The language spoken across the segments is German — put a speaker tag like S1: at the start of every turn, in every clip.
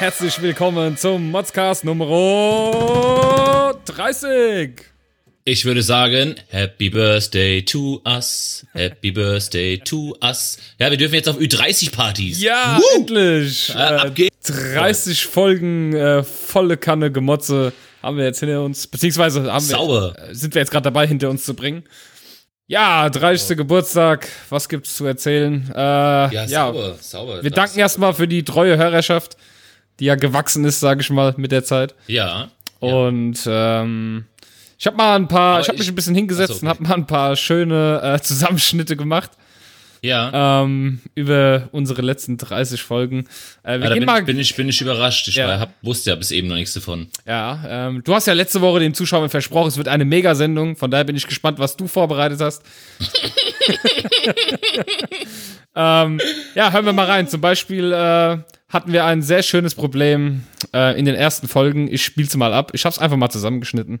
S1: Herzlich willkommen zum Modscast Nummer 30.
S2: Ich würde sagen, Happy Birthday to us, Happy Birthday to us. Ja, wir dürfen jetzt auf Ü30-Partys.
S1: Ja,
S2: Woo!
S1: endlich.
S2: Äh, ab geht's.
S1: 30 Folgen äh, volle Kanne Gemotze haben wir jetzt hinter uns, beziehungsweise haben wir,
S2: Sauber.
S1: äh, sind wir jetzt gerade dabei, hinter uns zu bringen. Ja, 30. Geburtstag, was gibt's zu erzählen? Äh, ja,
S2: Ja, sauber, sauber.
S1: wir danken erstmal für die treue Hörerschaft, die ja gewachsen ist, sage ich mal, mit der Zeit.
S2: Ja.
S1: Und ähm, ich habe mal ein paar,
S2: Aber
S1: ich habe mich
S2: ich-
S1: ein bisschen hingesetzt
S2: so,
S1: und habe mal ein paar schöne äh, Zusammenschnitte gemacht
S2: Ja.
S1: ähm, über unsere letzten 30 Folgen. Äh, wir
S2: ja
S1: gehen
S2: bin,
S1: mal,
S2: ich, bin, ich, bin ich überrascht. Ich
S1: Ja.
S2: war, hab, wusste ja bis eben noch nichts davon.
S1: ja, ähm, du hast ja letzte Woche den Zuschauern versprochen, es wird eine Mega-Sendung. Von daher bin ich gespannt, was du vorbereitet hast. ähm, ja, hören wir mal rein. Zum Beispiel äh, hatten wir ein sehr schönes Problem äh, in den ersten Folgen. Ich spiel's mal ab. Ich hab's einfach mal zusammengeschnitten.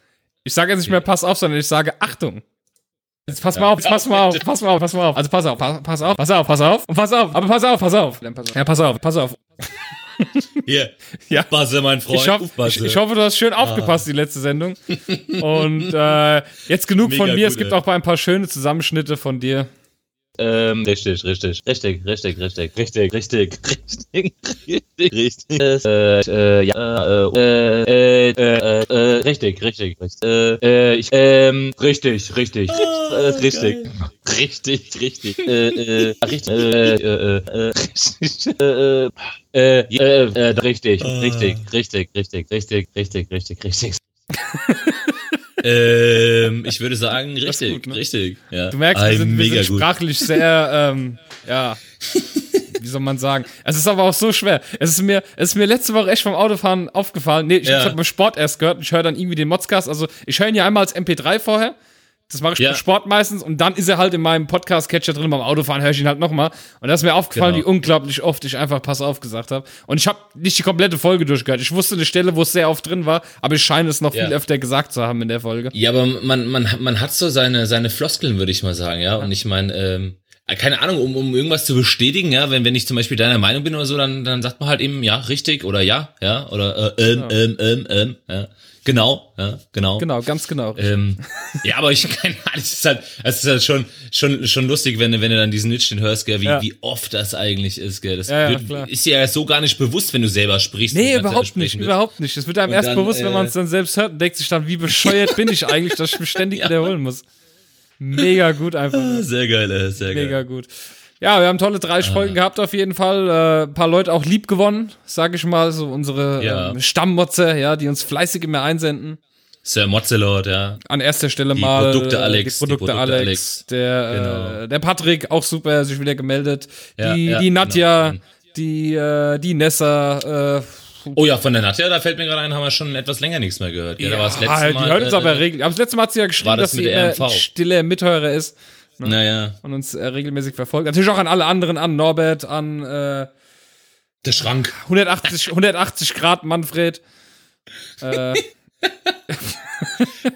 S1: Ich sage jetzt nicht mehr Pass auf, sondern ich sage Achtung. Jetzt pass mal auf, jetzt pass mal auf, pass mal auf, pass mal auf. Also pass auf, pass, pass auf, pass auf, pass auf und pass auf. Aber pass auf, pass auf. Ja, pass auf, pass auf.
S2: Hier.
S1: Ja.
S2: Aufpasse, mein Freund.
S1: Ich, hoff, ich, ich hoffe, du hast schön aufgepasst, die letzte Sendung. Und äh, jetzt genug von
S2: Mega
S1: mir. Es
S2: gut,
S1: gibt
S2: ey.
S1: auch ein paar schöne Zusammenschnitte von dir.
S3: Ähm, richtig, richtig, richtig, richtig, richtig, richtig, richtig, richtig, richtig, richtig, äh, äh, ja, äh, äh, äh, äh, äh, richtig, richtig, richtig, äh, äh, ich, ähm, richtig, richtig, äh, richtig, richtig, richtig, äh, äh, richtig, äh, äh, äh, richtig, äh, äh, äh, äh, richtig, richtig, richtig, richtig, richtig, richtig, richtig, richtig.
S2: Ähm, ich würde sagen, richtig,
S1: gut, ne?
S2: richtig. Ja.
S1: Du merkst, wir sind, wir sind
S2: gut.
S1: sprachlich sehr, ähm, ja, wie soll man sagen? Es ist aber auch so schwer. Es ist mir, es ist mir letzte Woche echt beim Autofahren aufgefallen. Nee, ich
S2: Ja.
S1: habe beim Sport erst gehört und ich höre dann irgendwie den Modscast. Also ich höre ihn ja einmal als MP3 vorher. Das mache ich
S2: Ja.
S1: beim Sport meistens und dann ist er halt in meinem Podcast-Catcher drin. Beim Autofahren höre ich ihn halt nochmal. Und da ist mir aufgefallen,
S2: Genau.
S1: wie unglaublich oft ich einfach Pass auf gesagt habe. Und ich habe nicht die komplette Folge durchgehört. Ich wusste eine Stelle, wo es sehr oft drin war, aber ich scheine es noch
S2: Ja.
S1: viel öfter gesagt zu haben in der Folge.
S2: Ja, aber man, man, man hat so seine, seine Floskeln, würde ich mal sagen, ja. Und ich meine, ähm, keine Ahnung, um, um irgendwas zu bestätigen, ja, wenn, wenn ich zum Beispiel deiner Meinung bin oder so, dann, dann sagt man halt eben, ja, richtig oder ja, ja, oder äh, ähm, ähm, ähm, ähm, ja. Genau, ja, genau.
S1: Genau, ganz genau.
S2: Ähm, ja, aber ich keine Ahnung, es ist halt, es ist halt schon, schon, schon lustig, wenn du, wenn du dann diesen Nitschen hörst, gell, wie,
S1: Ja.
S2: wie oft das eigentlich ist, gell. Das
S1: Ja,
S2: wird,
S1: klar.
S2: ist dir ja so gar nicht bewusst, wenn du selber sprichst.
S1: Nee, überhaupt nicht,
S2: willst.
S1: überhaupt nicht. Es wird einem
S2: Und
S1: erst
S2: dann,
S1: bewusst, wenn
S2: äh,
S1: man es dann selbst hört und denkt sich dann, wie bescheuert bin ich eigentlich, dass ich mich ständig wiederholen muss. Mega gut einfach.
S2: Sehr geil, äh, sehr geil.
S1: Mega gut. Ja, wir haben tolle 30 Folgen gehabt auf jeden Fall. Äh, ein paar Leute auch lieb gewonnen, sag ich mal. So unsere
S2: Ja.
S1: ähm, Stammmotze, ja, die uns fleißig immer einsenden.
S2: Sir Mozzelot, ja.
S1: An erster Stelle
S2: Die
S1: mal
S2: Produkte
S1: äh,
S2: Alex,
S1: die Produkte,
S2: die Produkte
S1: Alex,
S2: Alex.
S1: Der,
S2: Genau.
S1: äh, der Patrick, auch super, sich wieder gemeldet.
S2: Ja,
S1: die,
S2: ja,
S1: die Nadja,
S2: genau.
S1: die, äh, die Nessa, äh,
S2: Oh ja, von der Nadja, da fällt mir gerade ein, haben wir schon etwas länger nichts mehr gehört. Ja, da war das letzte
S1: Ah, die
S2: Mal.
S1: hört uns
S2: äh,
S1: aber regelmäßig. Aber das letzte Mal hat sie ja geschrieben,
S2: das
S1: dass sie
S2: der RMV?
S1: Mithörer ist
S2: Naja,
S1: und uns äh, regelmäßig verfolgt. Natürlich auch an alle anderen, an Norbert, an äh,
S2: der Schrank.
S1: 180, 180 Grad Manfred. Äh,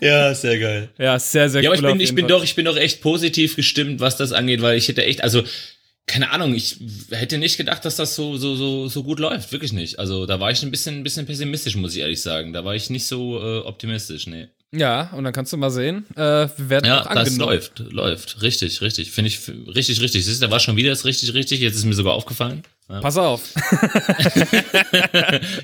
S2: Ja, sehr geil.
S1: ja, sehr, sehr
S2: Ja, aber ich
S1: cool
S2: bin,
S1: auf
S2: ich bin doch, ich bin doch echt positiv gestimmt, was das angeht, weil ich hätte echt, also, keine Ahnung, ich hätte nicht gedacht, dass das so, so, so, so gut läuft. Wirklich nicht. Also, da war ich ein bisschen, ein bisschen pessimistisch, muss ich ehrlich sagen. Da war ich nicht so äh, optimistisch, nee.
S1: Ja, und dann kannst du mal sehen. Äh, wir werden
S2: Ja,
S1: auch
S2: das
S1: angenommen.
S2: läuft, läuft. Richtig, richtig. Finde ich richtig, richtig. Siehst du, da war schon wieder das richtig, richtig. Jetzt ist mir sogar aufgefallen. Ja,
S1: Pass auf.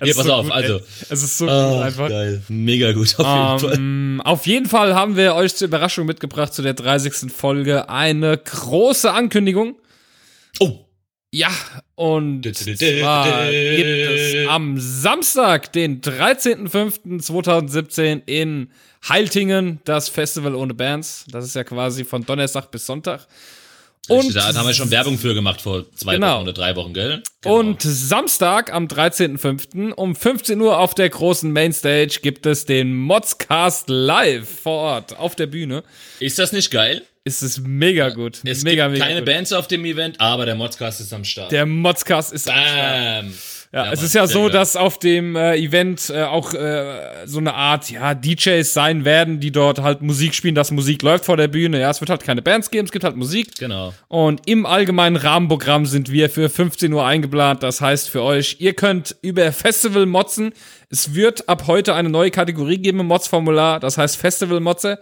S2: Hier, pass
S1: so
S2: auf,
S1: gut,
S2: also.
S1: ey. Es ist so gut
S2: Ah,
S1: einfach.
S2: geil. Mega gut, auf jeden Fall.
S1: Ähm, auf jeden Fall haben wir euch zur Überraschung mitgebracht zu der 30. Folge eine große Ankündigung.
S2: Oh,
S1: Ja, und zwar gibt es am Samstag, den 13.05.2017 in Heiltingen das Festival ohne Bands. Das ist ja quasi von Donnerstag bis Sonntag. Und-
S2: da haben wir schon Werbung für gemacht vor zwei
S1: Genau.
S2: Wochen oder drei Wochen, gell? Genau.
S1: Und Samstag am 13.05. um 15 Uhr auf der großen Mainstage gibt es den Modscast live vor Ort auf der Bühne.
S2: ist das nicht geil?
S1: Ist es mega gut.
S2: Es
S1: mega,
S2: gibt
S1: mega
S2: keine
S1: gut.
S2: Bands auf dem Event, aber der Modcast ist am Start.
S1: Der Modscast ist am Start.
S2: Bam!
S1: Ja, es ist ja so,
S2: geil.
S1: dass auf dem äh, Event äh, auch äh, so eine Art, ja, DJs sein werden, die dort halt Musik spielen, dass Musik läuft vor der Bühne. Ja, es wird halt keine Bands geben, es gibt halt Musik.
S2: Genau.
S1: Und im allgemeinen Rahmenprogramm sind wir für 15 Uhr eingeplant. Das heißt für euch, ihr könnt über Festival motzen. Es wird ab heute eine neue Kategorie geben im Mods-Formular. Das heißt Festival Motze.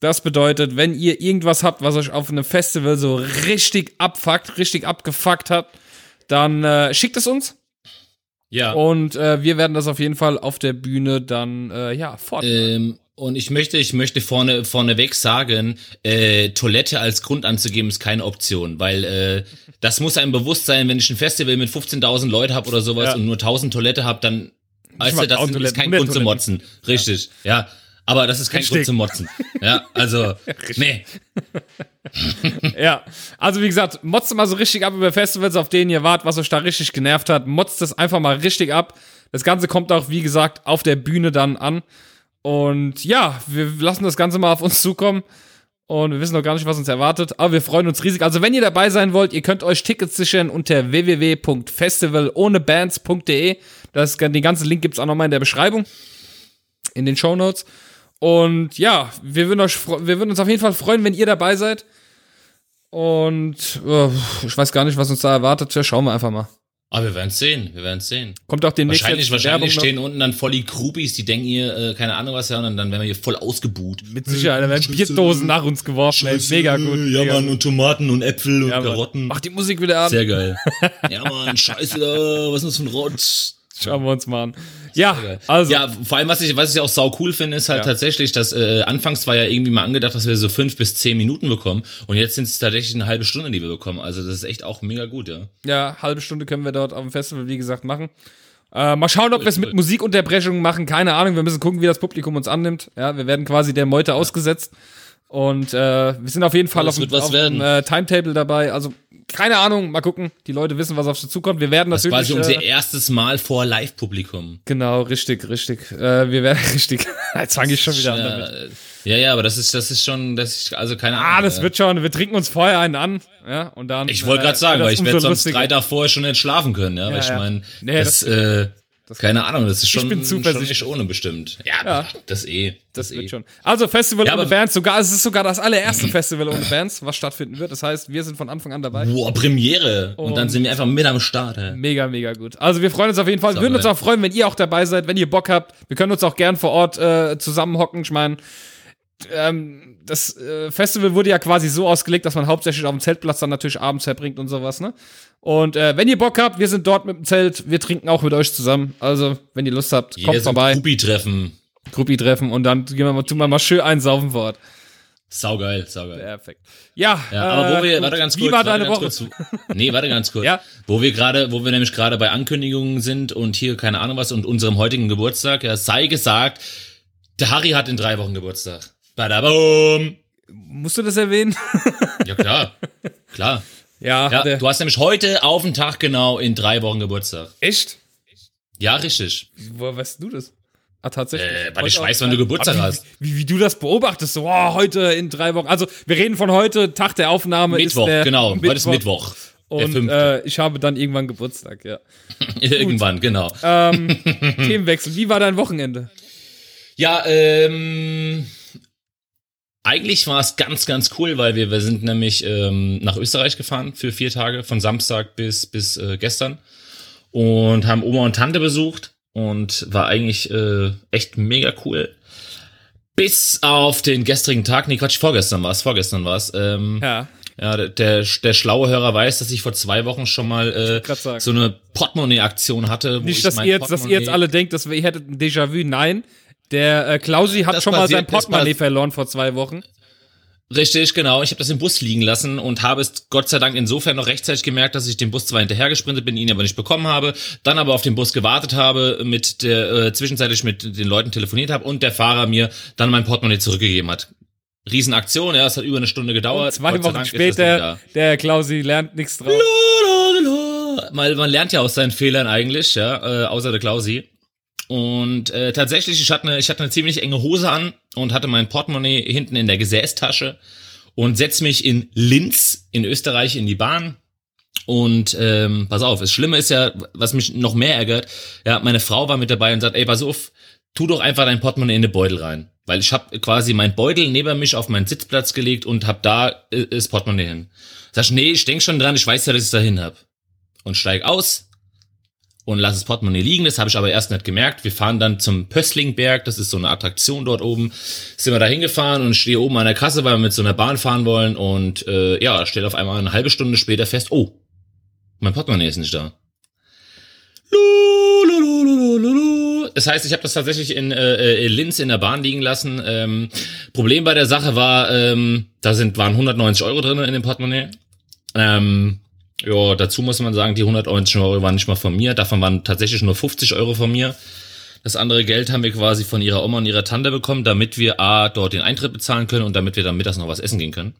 S1: Das bedeutet, wenn ihr irgendwas habt, was euch auf einem Festival so richtig abfuckt, richtig abgefuckt hat, dann äh, schickt es uns.
S2: Ja.
S1: Und äh, wir werden das auf jeden Fall auf der Bühne dann, äh, ja, fort.
S2: Ähm, und ich möchte, ich möchte vorne vorneweg sagen, äh, Toilette als Grund anzugeben ist keine Option, weil äh, das muss einem bewusst sein, wenn ich ein Festival mit 15.000 Leuten habe oder sowas
S1: Ja.
S2: und nur 1.000 Toilette habe, dann weißt du, das
S1: 1000
S2: ist kein
S1: 100
S2: Grund
S1: Toiletten.
S2: Motzen. Richtig, ja. Aber das ist kein
S1: Richtig.
S2: Grund zum Motzen. Ja, also, nee.
S1: Ja, also wie gesagt, motzt mal so richtig ab über Festivals, auf denen ihr wart, was euch da richtig genervt hat. Motzt das einfach mal richtig ab. Das Ganze kommt auch, wie gesagt, auf der Bühne dann an. Und ja, wir lassen das Ganze mal auf uns zukommen. Und wir wissen noch gar nicht, was uns erwartet. Aber wir freuen uns riesig. Also wenn ihr dabei sein wollt, ihr könnt euch Tickets sichern unter www.festivalohnebands.de. Den ganzen Link gibt's auch nochmal in der Beschreibung. In den Show Notes. Und ja, wir würden, euch, wir würden uns auf jeden Fall freuen, wenn ihr dabei seid. Und äh, ich weiß gar nicht, was uns da erwartet. Ja, schauen wir einfach mal.
S2: Aber wir werden sehen, wir werden sehen.
S1: Kommt auch demnächst
S2: Wahrscheinlich, wahrscheinlich
S1: Werbung
S2: stehen unten dann voll die Groupies, die denken hier, äh, keine Ahnung was, ja, und dann, dann werden wir hier voll ausgebuht.
S1: noch. Mit Sicherheit, da werden Bierdosen nach uns geworfen. Ey, mega gut.
S2: Ja, Mann, und Tomaten und Äpfel und
S1: Ja, Mann.
S2: Karotten.
S1: Mach die Musik wieder an.
S2: Sehr geil. ja, Mann, scheiße, was ist das für ein Rotz?
S1: Schauen wir uns mal an. Ja, also.
S2: ja, vor allem, was ich, was ich auch sau cool finde, ist halt
S1: Ja.
S2: tatsächlich, dass äh, anfangs war ja irgendwie mal angedacht, dass wir so fünf bis zehn Minuten bekommen und jetzt sind es tatsächlich eine halbe Stunde, die wir bekommen. Also das ist echt auch mega gut, ja.
S1: Ja, halbe Stunde können wir dort auf dem Festival, wie gesagt, machen. Äh, mal schauen, ob wir es mit. Musikunterbrechungen machen. Keine Ahnung. Wir müssen gucken, wie das Publikum uns annimmt. Ja, wir werden quasi der Meute ausgesetzt. Und äh, wir sind auf jeden Fall
S2: Das
S1: auf, auf dem äh, Timetable dabei. Also keine Ahnung. Mal gucken. Die Leute wissen, was auf sie zukommt. Wir werden
S2: Das war
S1: natürlich.
S2: quasi unser
S1: äh,
S2: erstes Mal vor Live-Publikum.
S1: genau, richtig, richtig. Äh, wir werden richtig. Jetzt fange ich schon wieder an damit.
S2: Ja, ja, aber das ist, das ist schon, das ist, also keine Ahnung.
S1: Ah, das
S2: äh,
S1: wird schon. Wir trinken uns vorher einen an. Ja, und dann.
S2: Ich wollte
S1: äh,
S2: gerade sagen, weil
S1: das
S2: ich werde sonst drei Tage vorher schon nicht schlafen können, ja. weil
S1: Ja,
S2: ich
S1: ja.
S2: meine,
S1: Nee,
S2: das, äh, keine Ahnung, das ist schon,
S1: bin
S2: schon nicht ohne bestimmt. Ja,
S1: Ja.
S2: das eh.
S1: Das
S2: eh.
S1: wird schon. Also Festival
S2: Ja,
S1: ohne Bands, sogar es ist sogar das allererste Festival ohne Bands, was stattfinden wird. Das heißt, wir sind von Anfang an dabei.
S2: Boah, Premiere. Und, dann
S1: Und-
S2: sind wir einfach mit am Start. Ey.
S1: Mega, mega gut. Also wir freuen uns auf jeden Fall. Wir würden uns auch freuen, wenn ihr auch dabei seid, wenn ihr Bock habt. Wir können uns auch gern vor Ort äh, zusammenhocken. Ich meine, ähm, das äh, Festival wurde ja quasi so ausgelegt, dass man hauptsächlich auf dem Zeltplatz dann natürlich abends verbringt und sowas, ne? Und äh, wenn ihr Bock habt, wir sind dort mit dem Zelt, wir trinken auch mit euch zusammen. Also, wenn ihr Lust habt, kommt
S2: so
S1: vorbei,
S2: Gruppi-Treffen.
S1: Gruppi-Treffen und dann gehen wir mal, tun wir mal schön einsaufen vor Ort.
S2: Saugeil, saugeil.
S1: Perfekt. Ja,
S2: Ja, aber wo
S1: äh,
S2: wir,
S1: gut.
S2: warte ganz kurz.
S1: Wie war deine Woche?
S2: Kurz, nee, warte ganz kurz.
S1: Ja.
S2: Wo wir gerade, wo wir nämlich gerade bei Ankündigungen sind und hier keine Ahnung was und unserem heutigen Geburtstag, ja, sei gesagt, der Harry hat in drei Wochen Geburtstag. Badabum.
S1: Musst du das erwähnen?
S2: Ja, klar. klar.
S1: ja,
S2: Ja, du hast nämlich heute auf den Tag genau in drei Wochen Geburtstag.
S1: echt?
S2: Ja, richtig.
S1: Woher weißt du das? Ah, tatsächlich.
S2: Äh, weil
S1: Heute
S2: ich weiß, wann du Geburtstag
S1: wie,
S2: hast.
S1: Wie, wie du das beobachtest, so, oh, heute in drei Wochen. Also, wir reden von heute, Tag der Aufnahme.
S2: Mittwoch,
S1: ist der
S2: genau. Heute ist Mittwoch. Der
S1: Und äh, ich habe dann irgendwann Geburtstag, ja.
S2: Irgendwann, genau.
S1: Ähm, Themenwechsel. Wie war dein Wochenende?
S2: Ja, ähm, eigentlich war es ganz, ganz cool, weil wir, wir sind nämlich ähm, nach Österreich gefahren für vier Tage, von Samstag bis, bis äh, gestern und haben Oma und Tante besucht und war eigentlich äh, echt mega cool. Bis auf den gestrigen Tag, nee, Quatsch, vorgestern war es, vorgestern war es. Ähm,
S1: Ja.
S2: ja, der, der, der schlaue Hörer weiß, dass ich vor zwei Wochen schon mal äh, so eine Portemonnaie-Aktion hatte. wo
S1: Nicht,
S2: ich
S1: dass ihr, jetzt, dass ihr jetzt alle denkt, dass wir, ihr hättet ein Déjà-vu. Nein. Der äh, Klausi hat
S2: Das
S1: schon mal
S2: passiert-
S1: sein
S2: das
S1: Portemonnaie verloren vor zwei Wochen.
S2: Richtig, genau. Ich habe das im Bus liegen lassen und habe es Gott sei Dank insofern noch rechtzeitig gemerkt, dass ich dem Bus zwar hinterhergesprintet bin, ihn aber nicht bekommen habe, dann aber auf den Bus gewartet habe, mit der äh, zwischenzeitlich mit den Leuten telefoniert habe und der Fahrer mir dann mein Portemonnaie zurückgegeben hat. Riesenaktion, ja, es hat über eine Stunde gedauert.
S1: Zwei
S2: Gott sei
S1: Wochen später, der Klausi lernt nichts drauf.
S2: Mal, man lernt ja aus seinen Fehlern eigentlich, ja, äh, außer der Klausi. Und äh, tatsächlich, ich hatte, eine, ich hatte eine ziemlich enge Hose an und hatte mein Portemonnaie hinten in der Gesäßtasche und setz mich in Linz in Österreich in die Bahn. Und ähm, pass auf, das Schlimme ist ja, was mich noch mehr ärgert, ja, meine Frau war mit dabei und sagt, ey, pass auf, tu doch einfach dein Portemonnaie in den Beutel rein. Weil ich habe quasi mein Beutel neben mich auf meinen Sitzplatz gelegt und hab da äh, das Portemonnaie hin. Sag ich, nee, ich denk schon dran, ich weiß ja, dass ich da hin hab. Und steig aus und lass das Portemonnaie liegen. Das habe ich aber erst nicht gemerkt. Wir fahren dann zum Pösslingberg, das ist so eine Attraktion dort oben. Sind wir da hingefahren und stehe oben an der Kasse, weil wir mit so einer Bahn fahren wollen. Und äh, ja, stelle auf einmal eine halbe Stunde später fest, oh, mein Portemonnaie ist nicht da. Das heißt, ich habe das tatsächlich in äh, in Linz in der Bahn liegen lassen. Ähm, Problem bei der Sache war, ähm, da sind waren 190 Euro drin in dem Portemonnaie. Ähm, ja, dazu muss man sagen, die 190 Euro waren nicht mal von mir. Davon waren tatsächlich nur 50 Euro von mir. Das andere Geld haben wir quasi von ihrer Oma und ihrer Tante bekommen, damit wir A, dort den Eintritt bezahlen können und damit wir dann mittags noch was essen gehen können.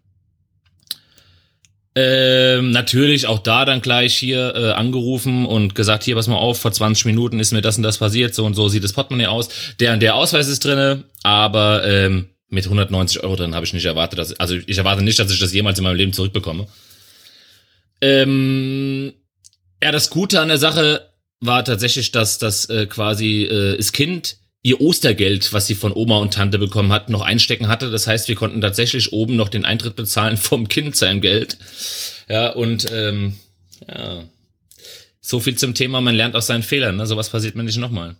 S2: Ähm, natürlich auch da dann gleich hier äh, angerufen und gesagt, hier, pass mal auf, vor 20 Minuten ist mir das und das passiert, so und so sieht das Portemonnaie aus. Der und der Ausweis ist drinne, aber ähm, mit 190 Euro drin habe ich nicht erwartet, dass, also ich erwarte nicht, dass ich das jemals in meinem Leben zurückbekomme. Ähm, ja, das Gute an der Sache war tatsächlich, dass das äh, quasi äh, das Kind ihr Ostergeld, was sie von Oma und Tante bekommen hat, noch einstecken hatte. Das heißt, wir konnten tatsächlich oben noch den Eintritt bezahlen vom Kind sein Geld. Ja, und ähm, ja, so viel zum Thema, man lernt aus seinen Fehlern. Ne? Sowas passiert mir nicht nochmal.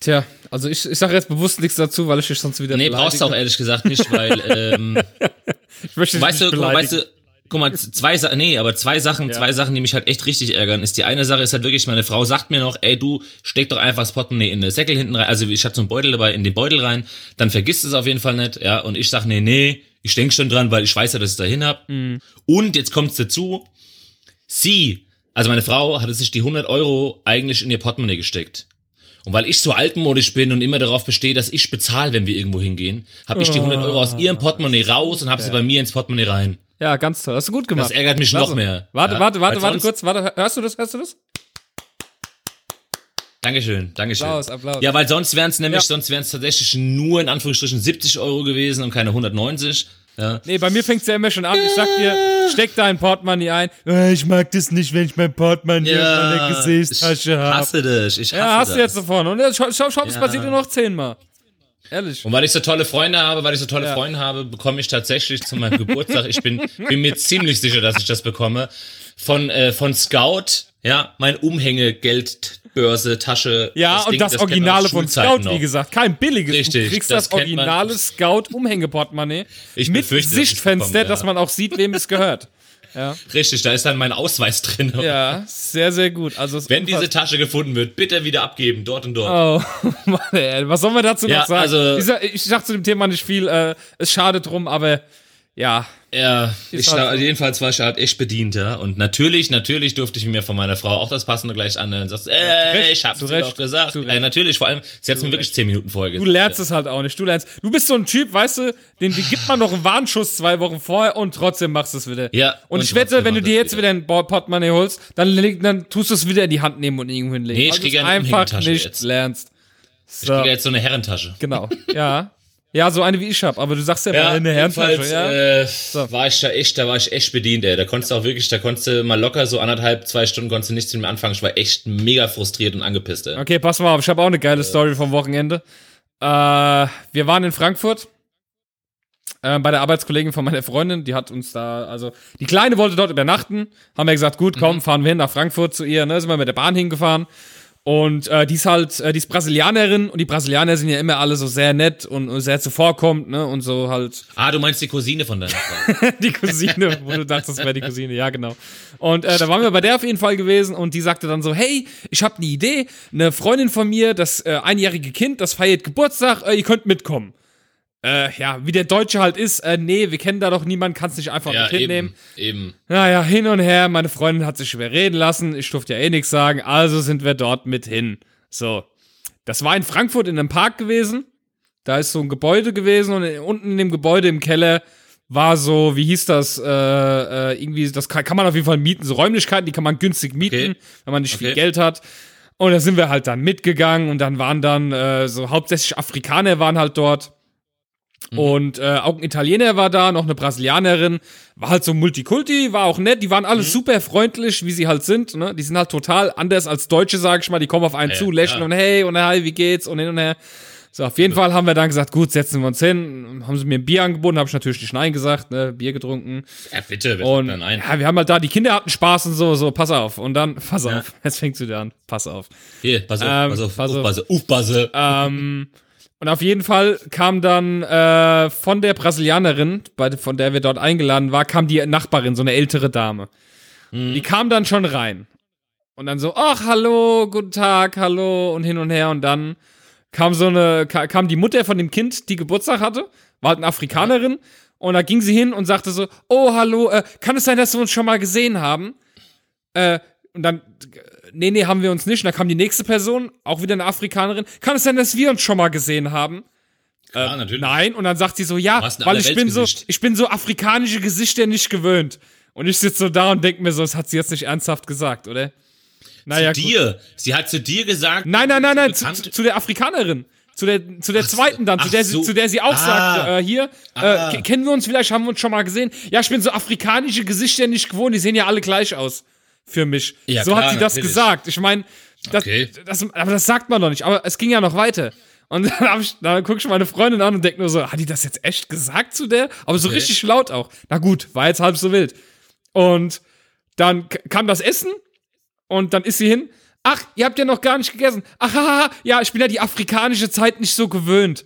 S1: Tja, also ich, ich sage jetzt bewusst nichts dazu, weil ich dich sonst wieder
S2: Nee, brauchst du auch ehrlich gesagt nicht, weil ähm,
S1: Ich möchte dich
S2: weißt du,
S1: nicht beleidigen.
S2: weißt du, guck mal, zwei Sachen, nee, aber zwei Sachen,
S1: Ja.
S2: zwei Sachen, die mich halt echt richtig ärgern, ist die eine Sache ist halt wirklich, meine Frau sagt mir noch, ey, du steck doch einfach das Portemonnaie in den Säckel hinten rein, also ich hatte so einen Beutel dabei, in den Beutel rein, dann vergisst es auf jeden Fall nicht, ja, und ich sag, nee, nee, ich denk schon dran, weil ich weiß ja, dass ich da hin hab.
S1: Mhm.
S2: Und jetzt kommt's dazu, sie, also meine Frau, hatte sich die 100 Euro eigentlich in ihr Portemonnaie gesteckt. Und weil ich so altmodisch bin und immer darauf bestehe, dass ich bezahle, wenn wir irgendwo hingehen, habe ich die 100 Euro aus ihrem Portemonnaie raus und habe sie bei mir ins Portemonnaie rein.
S1: Ja, ganz toll. Hast du gut gemacht.
S2: Das ärgert mich
S1: Klasse.
S2: noch mehr.
S1: Warte,
S2: Ja,
S1: warte, warte, warte kurz. Warte, hörst du das? Hörst du das?
S2: Dankeschön, Dankeschön.
S1: Applaus, Applaus.
S2: Ja, weil sonst wären es nämlich,
S1: Ja.
S2: sonst wären es tatsächlich nur in Anführungsstrichen 70 Euro gewesen und keine 190. Ja.
S1: Nee, bei mir fängt's ja immer schon an. Ich sag dir, steck dein Portemonnaie ein. Äh, Ich mag das nicht, wenn ich mein Portemonnaie in meiner
S2: ich
S1: habe.
S2: hasse dich. Ich hasse
S1: Ja, hast
S2: das.
S1: du jetzt davon. Und schau, schau, schau das
S2: Ja.
S1: passiert nur noch zehnmal. Ehrlich.
S2: Und weil ich so tolle Freunde habe, weil ich so tolle
S1: Ja.
S2: Freunde habe, bekomme ich tatsächlich zu meinem Geburtstag, ich bin, bin mir ziemlich sicher, dass ich das bekomme, von, äh, von Scout, ja, mein Umhängegeldbörse, Tasche.
S1: Ja, und
S2: Ding,
S1: das,
S2: kennt man aus
S1: Originale von Scout, wie
S2: noch.
S1: gesagt. Kein billiges.
S2: Richtig,
S1: du kriegst
S2: das
S1: das, originale Scout-Umhängeportemonnaie
S2: Ich
S1: mit
S2: befürchte, dass
S1: Sichtfenster,
S2: bekomme, ja.
S1: dass man auch sieht, wem es gehört.
S2: Richtig, da ist dann mein Ausweis drin.
S1: Ja, sehr, sehr gut. Also
S2: Wenn diese Tasche gefunden wird, bitte wieder abgeben, dort und dort.
S1: Oh, Mann, ey, was soll man dazu
S2: Ja,
S1: noch sagen?
S2: also-
S1: Dieser, ich sag zu dem Thema nicht viel, äh, es schadet drum, aber ja.
S2: Ja, ich,
S1: halt so.
S2: jedenfalls war ich halt echt bedient, ja. Und natürlich, natürlich durfte ich mir von meiner Frau auch das Passende gleich anhören. Sagst, äh,
S1: Recht,
S2: ich hab's dir
S1: Recht,
S2: doch gesagt. Äh, natürlich, vor allem, sie hat's mir wirklich zehn Minuten vorher
S1: Du
S2: gesagt.
S1: lernst es halt auch nicht. Du lernst. Du bist so ein Typ, weißt du, den, den gibt man noch einen Warnschuss zwei Wochen vorher und trotzdem machst du es wieder.
S2: Ja,
S1: Und,
S2: und
S1: ich wette, wenn du dir jetzt wieder ein Portemonnaie holst, dann, dann tust du es wieder in die Hand nehmen und irgendwo hinlegen.
S2: Nee, ich
S1: weil
S2: krieg
S1: du
S2: ja eine
S1: einfach nicht
S2: jetzt.
S1: lernst.
S2: Ich
S1: So,
S2: kriege jetzt so eine Herrentasche.
S1: genau. Ja. Ja, so eine wie ich hab, aber du sagst ja, mal eine
S2: jedenfalls,
S1: ja.
S2: äh, war ich da echt, da war ich echt bedient, ey. Da konntest du auch wirklich, da konntest du mal locker so anderthalb, zwei Stunden konntest du nichts mit mir anfangen. Ich war echt mega frustriert und angepisst, ey.
S1: Okay, pass mal auf, ich habe auch eine geile Story vom Wochenende. Äh, wir waren in Frankfurt äh, bei der Arbeitskollegin von meiner Freundin, die hat uns da, also die Kleine wollte dort übernachten, haben wir gesagt, gut, komm, fahren wir hin nach Frankfurt zu ihr, ne, sind wir mit der Bahn hingefahren. Und äh, die ist halt, äh, die ist Brasilianerin und die Brasilianer sind ja immer alle so sehr nett und, und sehr zuvorkommend, ne, und so halt
S2: Ah, du meinst die Cousine von deiner Frau.
S1: die Cousine, wo du dachtest, das wäre die Cousine, ja genau. Und äh, da waren wir bei der auf jeden Fall gewesen und die sagte dann so, hey, ich habe eine Idee, eine Freundin von mir, das äh, einjährige Kind, das feiert Geburtstag, äh, ihr könnt mitkommen. Äh, ja, wie der Deutsche halt ist, äh, nee, wir kennen da doch niemanden, kannst nicht einfach
S2: ja,
S1: mit hinnehmen.
S2: eben, eben.
S1: Naja, hin und her, meine Freundin hat sich schwer reden lassen, ich durfte ja eh nichts sagen, also sind wir dort mit hin. So. Das war in Frankfurt in einem Park gewesen. Da ist so ein Gebäude gewesen und unten in dem Gebäude im Keller war so, wie hieß das, äh, äh, irgendwie, das kann, kann man auf jeden Fall mieten, so Räumlichkeiten, die kann man günstig mieten,
S2: Okay.
S1: wenn man nicht viel
S2: Okay.
S1: Geld hat. Und da sind wir halt dann mitgegangen und dann waren dann äh, so hauptsächlich Afrikaner waren halt dort.
S2: Mhm.
S1: Und äh, auch ein Italiener war da, noch eine Brasilianerin, war halt so Multikulti, war auch nett, die waren alle
S2: Mhm.
S1: super freundlich, wie sie halt sind, ne? Die sind halt total anders als Deutsche, sag ich mal, die kommen auf einen
S2: Ja,
S1: zu, lächeln
S2: ja.
S1: und hey und hi, wie geht's und hin und her. So, auf jeden Fall haben wir dann gesagt, gut, setzen wir uns hin, haben sie mir ein Bier angeboten, habe ich natürlich nicht nein gesagt, ne, Bier getrunken.
S2: Ja, bitte, wir
S1: Und
S2: dann ein.
S1: ja, wir haben halt da, die Kinder hatten Spaß und so, so, pass auf. Und dann, pass
S2: Ja.
S1: auf, jetzt fängst du wieder an, pass auf.
S2: Hier, pass auf,
S1: Ähm,
S2: pass auf,
S1: pass auf.
S2: aufpasse, aufpasse.
S1: Ähm, und auf jeden Fall kam dann äh, von der Brasilianerin, bei, von der wir dort eingeladen war, kam die Nachbarin, so eine ältere Dame.
S2: Mhm.
S1: Die kam dann schon rein. Und dann so, ach, hallo, guten Tag, hallo und hin und her. Und dann kam so eine, ka- kam die Mutter von dem Kind, die Geburtstag hatte, war halt eine Afrikanerin. Und da ging sie hin und sagte so, oh, hallo, äh, kann es sein, dass wir uns schon mal gesehen haben? Äh, und dann, nee, nee, haben wir uns nicht. Und dann kam die nächste Person, auch wieder eine Afrikanerin. Kann es sein, dass wir uns schon mal gesehen haben?
S2: Klar, natürlich.
S1: Nein. Und dann sagt sie so, ja, weil ich bin so, ich bin so afrikanische Gesichter nicht gewöhnt. Und ich sitze so da und denke mir so, das hat sie jetzt nicht ernsthaft gesagt, oder? Naja,
S2: zu
S1: gut.
S2: dir. Sie hat zu dir gesagt.
S1: Nein, nein, nein, nein, zu, zu, zu der Afrikanerin. Zu der, zu der
S2: Ach
S1: zweiten dann, zu der, sie,
S2: so.
S1: zu der sie auch
S2: Ah.
S1: sagte, äh, hier,
S2: Ah.
S1: äh, ke- kennen wir uns vielleicht, haben wir uns schon mal gesehen? Ja, ich bin so afrikanische Gesichter nicht gewohnt, die sehen ja alle gleich aus. Für mich.
S2: Ja,
S1: so
S2: klar,
S1: hat sie das
S2: natürlich.
S1: gesagt. Ich meine, das,
S2: Okay.
S1: das, aber das sagt man doch nicht. Aber es ging ja noch weiter. Und dann, hab ich, dann gucke ich meine Freundin an und denke nur so, hat die das jetzt echt gesagt zu der? Aber so
S2: Okay.
S1: richtig laut auch. Na gut, war jetzt halb so wild. Und dann kam das Essen und dann ist sie hin. Ach, ihr habt ja noch gar nicht gegessen. Ach, haha, ja, ich bin ja die afrikanische Zeit nicht so gewöhnt.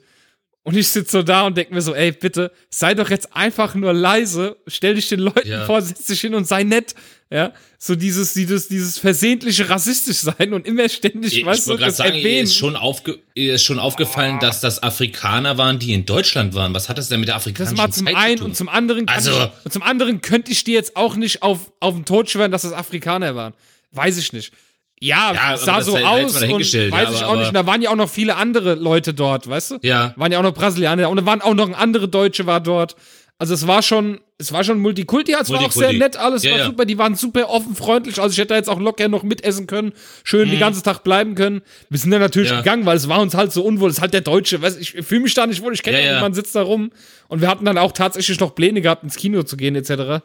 S1: Und ich sitze so da und denke mir so, ey, bitte, sei doch jetzt einfach nur leise, stell dich den Leuten
S2: Ja.
S1: vor, setz dich hin und sei nett. Ja, so dieses, dieses, dieses versehentliche rassistisch sein und immer ständig,
S2: Ich
S1: weißt du,
S2: wollte gerade
S1: das
S2: sagen,
S1: erwähnen.
S2: ist schon, aufge ist schon aufgefallen, dass das Afrikaner waren, die in Deutschland waren. Was hat das denn mit der
S1: Das
S2: afrikanischen
S1: mal zum
S2: Zeit
S1: einen und zum anderen
S2: Also-
S1: ich, und zum anderen könnte ich dir jetzt auch nicht auf, auf den Tod schwören, dass das Afrikaner waren. Weiß ich nicht. Ja,
S2: Ja, aber
S1: sah so
S2: jetzt
S1: aus und weiß
S2: ja,
S1: ich
S2: aber-
S1: auch nicht. Und da waren ja auch noch viele andere Leute dort, weißt du?
S2: Ja.
S1: Waren ja auch noch Brasilianer und da waren auch noch ein andere Deutsche war dort. Also es war schon, es war schon Multikulti, es war auch sehr
S2: Multikulti.
S1: nett, alles
S2: Ja,
S1: war
S2: ja.
S1: super, die waren super offen, freundlich, also ich hätte da jetzt auch locker noch mitessen können, schön den ganzen Tag bleiben können. Wir sind dann natürlich
S2: Mhm. Ja.
S1: gegangen, weil es war uns halt so unwohl, es ist halt der Deutsche, weißt, ich fühle mich da nicht wohl, ich kenne
S2: ja.
S1: man sitzt da rum und wir hatten dann auch tatsächlich noch Pläne gehabt, ins Kino zu gehen etc.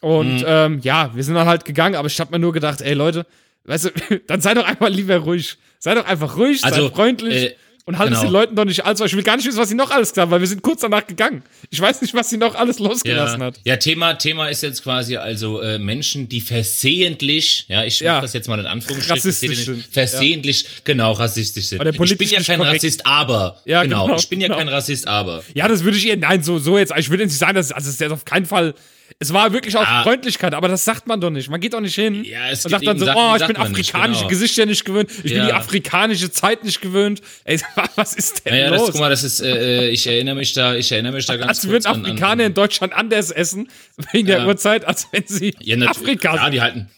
S1: Und
S2: Mhm.
S1: ähm, ja, wir sind dann halt gegangen, aber ich habe mir nur gedacht, ey Leute, weißt du, dann sei doch einfach lieber ruhig. Sei doch einfach ruhig,
S2: Also,
S1: sei freundlich
S2: äh,
S1: und halt es
S2: genau.
S1: den Leuten doch nicht allzu. Ich will gar nicht wissen, was sie noch alles gesagt haben, weil wir sind kurz danach gegangen. Ich weiß nicht, was sie noch alles losgelassen
S2: Ja,
S1: hat.
S2: ja Thema, Thema ist jetzt quasi also äh, Menschen, die versehentlich, ja, ich
S1: Ja.
S2: mach das jetzt mal in Anführungsstrichen,
S1: Rassistisch
S2: versehentlich,
S1: sind,
S2: versehentlich genau, rassistisch sind. Ich bin ja kein
S1: korrekt.
S2: Rassist, aber,
S1: Ja,
S2: genau,
S1: genau,
S2: ich bin ja
S1: genau.
S2: kein Rassist, aber.
S1: Ja, das würde ich ihr, nein, so, so jetzt, ich würde nicht sagen, dass, also es ist jetzt auf keinen Fall, es war wirklich auch
S2: Ah.
S1: Freundlichkeit, aber das sagt man doch nicht. Man geht doch nicht hin
S2: Ja, es
S1: und sagt dann so,
S2: Sachen,
S1: oh, ich bin afrikanische
S2: genau.
S1: Gesichter nicht gewöhnt, ich bin
S2: Ja.
S1: die afrikanische Zeit nicht gewöhnt. Ey, was ist denn
S2: Naja, das,
S1: los?
S2: guck mal, das ist, äh, äh, ich erinnere mich da, ich erinnere mich da ganz
S1: als
S2: kurz
S1: würden
S2: an- an-
S1: Afrikaner in Deutschland anders essen, wegen der
S2: Ja.
S1: Uhrzeit, als wenn sie
S2: Ja,
S1: Afrika
S2: Ja,
S1: sind.
S2: die halten,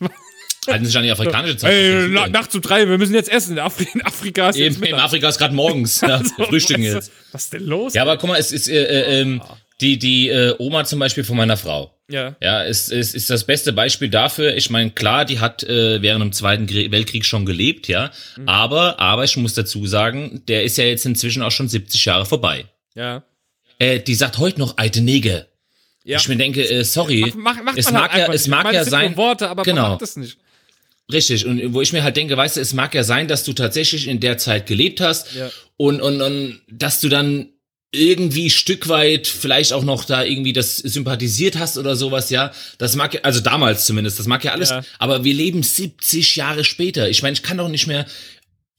S2: halten sich an die afrikanische Zeit.
S1: Ey,
S2: Das ist
S1: na, nachts um drei, wir müssen jetzt essen. In, Afri in Afrika ist jetzt
S2: Eben, in
S1: Mittag.
S2: Afrika ist gerade morgens. Ja,
S1: Also,
S2: frühstücken jetzt.
S1: Was ist denn los?
S2: Ja, aber guck mal, es ist äh, äh, ähm, die, die äh, Oma zum Beispiel von meiner Frau.
S1: Ja.
S2: Ja, es ist, ist das beste Beispiel dafür. Ich meine, klar, die hat äh, während dem Zweiten Weltkrieg schon gelebt, ja.
S1: Mhm.
S2: Aber, aber ich muss dazu sagen, der ist ja jetzt inzwischen auch schon 70 Jahre vorbei.
S1: Ja.
S2: Äh, die sagt heute noch alte Neger.
S1: ja.
S2: Ich mir denke, äh, sorry,
S1: Mach, mach, macht
S2: es
S1: man
S2: mag
S1: halt
S2: ja, es mag
S1: meine,
S2: ja sein,
S1: Worte, aber
S2: genau.
S1: man macht es nicht.
S2: Richtig, und wo ich mir halt denke, weißt du, es mag ja sein, dass du tatsächlich in der Zeit gelebt hast
S1: Ja.
S2: und, und, und dass du dann irgendwie Stück weit vielleicht auch noch da irgendwie das sympathisiert hast oder sowas, ja. Das mag ja, also damals zumindest, das mag ja alles,
S1: Ja.
S2: aber wir leben 70 Jahre später. Ich meine, ich kann doch nicht mehr,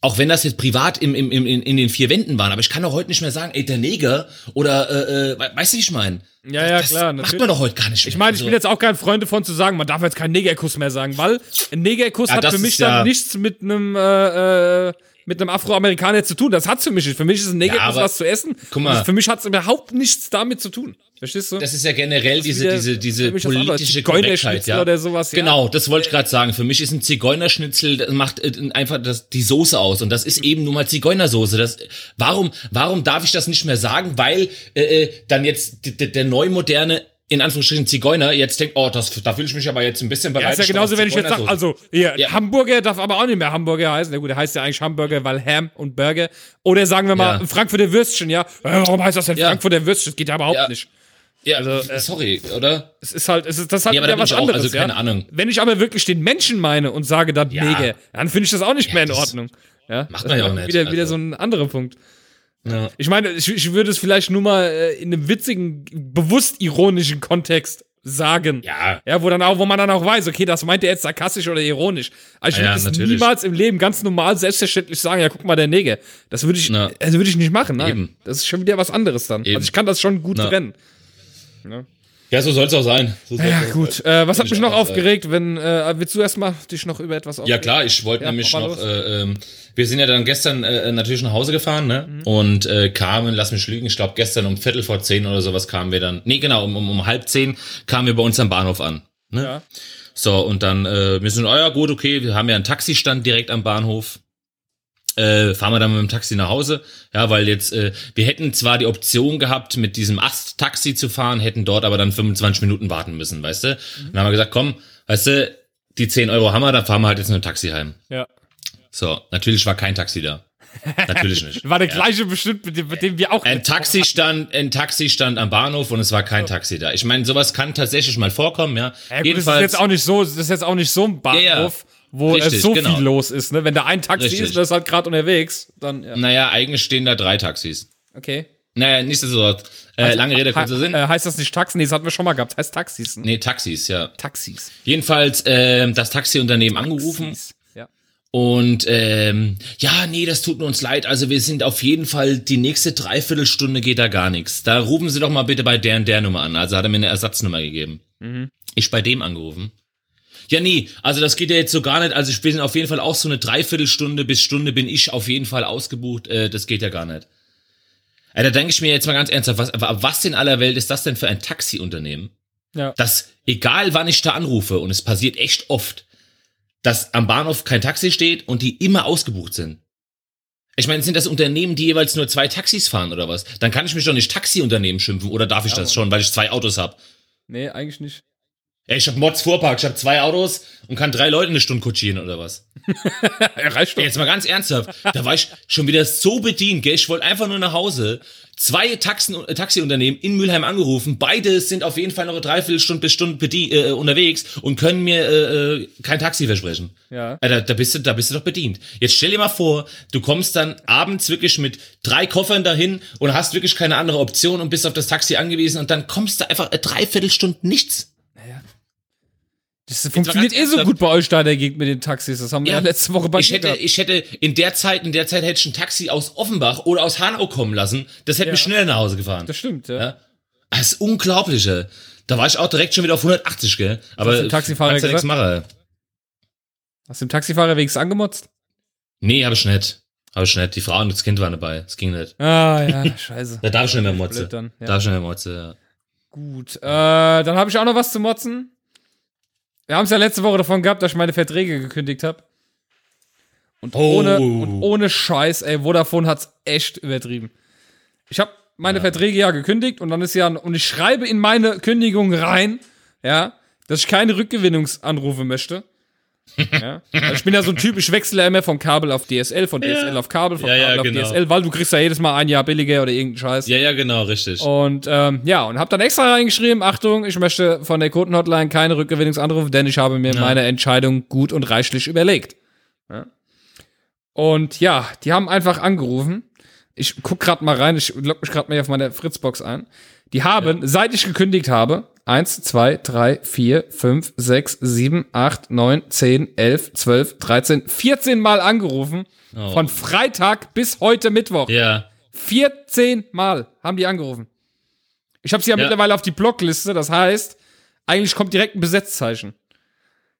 S2: auch wenn das jetzt privat im, im, im, in, den vier Wänden waren, aber ich kann doch heute nicht mehr sagen, ey, der Neger oder, äh, äh, we- weißt du, wie ich meine?
S1: Ja, ja,
S2: das
S1: klar,
S2: macht
S1: natürlich.
S2: man doch heute gar nicht mehr.
S1: Ich meine, ich
S2: Also-
S1: bin jetzt auch kein Freund davon zu sagen, man darf jetzt keinen Negerkuss mehr sagen, weil ein Negerkuss
S2: Ja,
S1: hat für mich
S2: ist ja-
S1: dann nichts mit einem, äh, äh, mit einem Afroamerikaner zu tun. Das hat's für mich nicht. Für mich ist ein Nigger
S2: Ja,
S1: was zu essen.
S2: Guck mal.
S1: Und Für mich hat's überhaupt nichts damit zu tun. Verstehst du?
S2: Das ist ja generell diese,
S1: wieder-
S2: diese, diese
S1: anderes.
S2: politische Korrektheit,
S1: Zigeunerschnitzel
S2: ja.
S1: oder sowas, ja.
S2: Genau, das wollte ich gerade sagen. Für mich ist ein Zigeunerschnitzel, das macht äh, einfach das, die Soße aus. Und das ist eben nun mal Zigeunersoße. Das, warum, warum darf ich das nicht mehr sagen? Weil äh, äh, dann jetzt d- d- der neumoderne in Anführungsstrichen Zigeuner jetzt denkt, oh, das, da fühle ich mich aber jetzt ein bisschen bereit.
S1: Ja, ist ja genauso, wenn ich jetzt sage, also, hier,
S2: Ja.
S1: Hamburger darf aber auch nicht mehr Hamburger heißen. Na gut, der heißt ja eigentlich Hamburger, weil Ham und Burger. Oder sagen wir mal,
S2: Ja.
S1: Frankfurter Würstchen, ja. Äh, Warum heißt das denn
S2: Ja.
S1: Frankfurter Würstchen? Das geht ja überhaupt
S2: Ja.
S1: nicht.
S2: Ja, sorry, oder?
S1: Es ist halt, es ist, das ist halt
S2: Ja,
S1: wieder was
S2: ich auch,
S1: anderes,
S2: also keine. Ahnung.
S1: Wenn ich aber wirklich den Menschen meine und sage dann
S2: Ja.
S1: Neger, dann finde ich das auch nicht mehr in Ordnung. Ja,
S2: macht man ja auch nicht,
S1: Wieder, wieder
S2: also.
S1: so ein anderer Punkt.
S2: Ja.
S1: Ich meine, ich, ich würde es vielleicht nur mal äh, in einem witzigen, bewusst ironischen Kontext sagen.
S2: Ja.
S1: Ja, wo dann auch, wo man dann auch weiß, okay, das meint er jetzt sarkastisch oder ironisch. Aber ich
S2: Ja,
S1: würde
S2: ja,
S1: niemals im Leben ganz normal, selbstverständlich sagen, ja, guck mal, der Neger. Das würde ich,
S2: Na.
S1: also würde ich nicht machen, nein.
S2: Eben.
S1: Das ist schon wieder was anderes dann.
S2: Eben.
S1: Also ich kann das schon gut
S2: Na.
S1: trennen.
S2: Ja, so soll es auch sein. So
S1: Ja, gut. Äh, was hat mich
S2: ich
S1: noch aufgeregt, wenn, äh, willst du erstmal dich noch über etwas
S2: Ja
S1: aufregen?
S2: klar, ich wollte
S1: Ja,
S2: nämlich noch, äh, ähm, wir sind ja dann gestern äh, natürlich nach Hause gefahren, ne?
S1: Mhm.
S2: Und äh, kamen, lass mich lügen, ich glaube gestern um Viertel vor zehn oder sowas kamen wir dann, nee genau, um, um, um halb zehn kamen wir bei uns am Bahnhof an. Ne?
S1: Ja.
S2: So, und dann, äh, wir sind, oh ja gut, okay, wir haben ja einen Taxistand direkt am Bahnhof. Äh, fahren wir dann mit dem Taxi nach Hause, ja, weil jetzt, äh, wir hätten zwar die Option gehabt, mit diesem Ast-Taxi zu fahren, hätten dort aber dann 25 Minuten warten müssen, weißt du?
S1: Mhm.
S2: Dann haben wir gesagt, komm, weißt du, die 10 Euro haben wir, dann fahren wir halt jetzt mit dem Taxi heim.
S1: Ja.
S2: So, natürlich war kein Taxi da. Natürlich nicht.
S1: War der gleiche bestimmt, mit dem, mit dem wir auch.
S2: Ein Taxi stand, ein Taxi stand am Bahnhof und es war kein Taxi da. Ich meine, sowas kann tatsächlich mal vorkommen, ja.
S1: Ja, gut, das ist jetzt auch nicht so, das ist jetzt auch nicht so ein Bahnhof,
S2: Ja, ja.
S1: wo
S2: Richtig,
S1: es so
S2: genau.
S1: viel los ist, ne? Wenn da ein Taxi
S2: Richtig.
S1: ist und das ist halt gerade unterwegs, dann, ja.
S2: Naja, eigentlich stehen da drei Taxis.
S1: Okay.
S2: Naja, nichtsdestotrotz. Äh, lange Rede, kurzer Sinn.
S1: Äh, heißt das nicht Taxen? Nee, das hatten wir schon mal gehabt. Heißt Taxis. Ne?
S2: Nee, Taxis, ja.
S1: Taxis.
S2: Jedenfalls äh, das Taxiunternehmen angerufen
S1: Taxis. Ja.
S2: Und ähm, ja, nee, das tut uns leid. Also wir sind auf jeden Fall die nächste Dreiviertelstunde geht da gar nichts. Da rufen Sie doch mal bitte bei der und der Nummer an. Also hat er mir eine Ersatznummer gegeben. Ich bei dem angerufen. Ja, nee, also das geht ja jetzt so gar nicht. Also ich bin auf jeden Fall auch so eine Dreiviertelstunde bis Stunde bin ich auf jeden Fall ausgebucht. Äh, das geht ja gar nicht. Äh, da denke ich mir jetzt mal ganz ernsthaft, was, was in aller Welt ist das denn für ein Taxiunternehmen?
S1: Ja.
S2: dass egal wann ich da anrufe, und es passiert echt oft, dass am Bahnhof kein Taxi steht und die immer ausgebucht sind. Ich meine, sind das Unternehmen, die jeweils nur zwei Taxis fahren oder was? Dann kann ich mich doch nicht Taxiunternehmen schimpfen oder darf ich das schon, weil ich zwei Autos habe?
S1: Nee, eigentlich nicht.
S2: Ey, ich habe Mods Fuhrpark, ich habe zwei Autos und kann drei Leute eine Stunde kutschieren oder was?
S1: Ja, reicht doch.
S2: Jetzt mal ganz ernsthaft, da war ich schon wieder so bedient, gell? Ich wollte einfach nur nach Hause. Zwei Taxen, äh, Taxiunternehmen in Mülheim angerufen. Beide sind auf jeden Fall noch eine Dreiviertelstunde bis Stunde bedient, äh, unterwegs und können mir äh, äh, kein Taxi versprechen.
S1: Ja.
S2: Äh, Da, da, bist du, da bist du doch bedient. Jetzt stell dir mal vor, du kommst dann abends wirklich mit drei Koffern dahin und hast wirklich keine andere Option und bist auf das Taxi angewiesen und dann kommst du einfach eine Dreiviertelstunde nichts.
S1: Das funktioniert eh so gut bei euch da in der Gegend mit den Taxis. Das haben wir ja,
S2: Ja,
S1: letzte Woche bei
S2: ich hätte, ich hätte in der Zeit, in der Zeit hätte ich ein Taxi aus Offenbach oder aus Hanau kommen lassen. Das hätte
S1: Ja.
S2: mich schneller nach Hause gefahren.
S1: Das stimmt, ja.
S2: Ja. Das ist unglaublich, ey. Da war ich auch direkt schon wieder auf 180, gell? Aber
S1: hast du dem Taxifahrer
S2: kannst ja nichts machen.
S1: Hast du dem Taxifahrer wenigstens angemotzt?
S2: Nee, hab ich nicht. Hab ich nicht. Die Frau und das Kind waren dabei. Das ging nicht.
S1: Ah, ja, scheiße.
S2: Da darf ich nicht mehr motze.
S1: Blöd dann, ja.
S2: Darf ich nicht mehr motze, ja.
S1: Gut, äh, dann habe ich auch noch was zu motzen. Wir haben es ja letzte Woche davon gehabt, dass ich meine Verträge gekündigt habe. Und
S2: Oh.
S1: ohne, und ohne Scheiß, ey, Vodafone hat's echt übertrieben. Ich habe meine Verträge ja gekündigt und dann ist ja, und ich schreibe in meine Kündigung rein, ja, dass ich keine Rückgewinnungsanrufe möchte. Ja. Also ich bin ja so ein Typ, ich wechsle immer von Kabel auf DSL, von DSL auf Kabel, von
S2: Ja, ja,
S1: Kabel auf
S2: genau.
S1: DSL, weil du kriegst ja jedes Mal ein Jahr billiger oder irgendeinen Scheiß.
S2: Ja, ja, genau, richtig.
S1: Und ähm, ja, und habe dann extra reingeschrieben, Achtung, ich möchte von der Kundenhotline keine Rückgewinnungsanrufe, denn ich habe mir meine Entscheidung gut und reichlich überlegt. Ja. Und ja, die haben einfach angerufen. Ich guck grad mal rein, ich log mich gerade mal hier auf meine Fritzbox ein. Die haben, seit ich gekündigt habe, 1, 2, 3, 4, 5, 6, 7, 8, 9, 10, 11, 12, 13, 14 Mal angerufen. Von Freitag bis heute Mittwoch.
S2: Ja.
S1: 14 Mal haben die angerufen. Ich habe sie ja,
S2: Ja.
S1: mittlerweile auf die Blockliste, das heißt, eigentlich kommt direkt ein Besetzzeichen.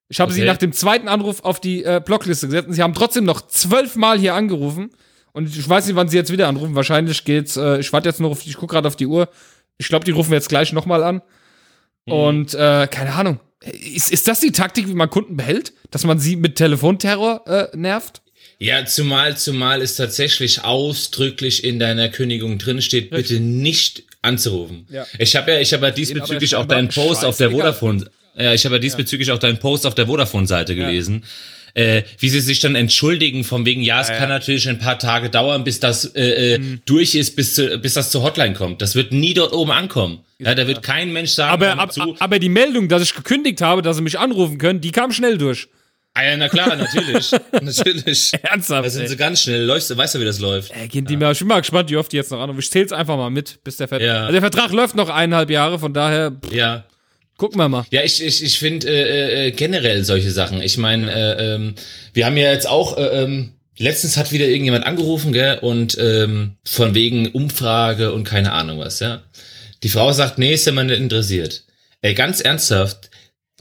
S1: Ich habe sie
S2: Okay.
S1: nach dem zweiten Anruf auf die äh, Blockliste gesetzt und sie haben trotzdem noch zwölfmal hier angerufen. Und ich weiß nicht, wann sie jetzt wieder anrufen. Wahrscheinlich geht's, äh, ich warte jetzt noch auf die, ich gucke gerade auf die Uhr. Ich glaube, die rufen jetzt gleich nochmal an.
S2: Mhm.
S1: Und äh, keine Ahnung. Ist, ist das die Taktik, wie man Kunden behält? Dass man sie mit Telefonterror äh, nervt?
S2: Ja, zumal, zumal es tatsächlich ausdrücklich in deiner Kündigung drin steht, bitte nicht anzurufen.
S1: Ja.
S2: Ich habe ja, ich habe ja diesbezüglich auch deinen Post auf der. Vodafone, ja, ich habe ja diesbezüglich auch deinen Post auf der Vodafone-Seite gelesen. Äh, wie sie sich dann entschuldigen, von wegen, ja, es kann natürlich ein paar Tage dauern, bis das äh, äh,
S1: Mhm.
S2: durch ist, bis, zu, bis das zur Hotline kommt. Das wird nie dort oben ankommen. Ja, da wird kein Mensch sagen,
S1: Aber, ab,
S2: zu.
S1: aber die Meldung, dass ich gekündigt habe, dass sie mich anrufen können, die kam schnell durch.
S2: Ah, ja, na klar, natürlich. natürlich.
S1: Ernsthaft.
S2: Da sind sie ganz schnell. Läufst du, weißt du, wie das läuft?
S1: Äh, gehen die mal, ich bin mal gespannt, wie oft die jetzt noch anrufen. Ich zähl's einfach mal mit, bis der Vertrag.
S2: Ja.
S1: Also der Vertrag läuft noch eineinhalb Jahre, von daher pff,
S2: Ja.
S1: Gucken wir mal.
S2: Ja, ich, ich, ich finde äh, äh, generell solche Sachen. Ich meine, äh, ähm, wir haben ja jetzt auch, äh, ähm, letztens hat wieder irgendjemand angerufen, gell, und ähm, von wegen Umfrage und keine Ahnung was, ja. Die Frau sagt, nee, ist ja mal nicht interessiert. Ey, ganz ernsthaft,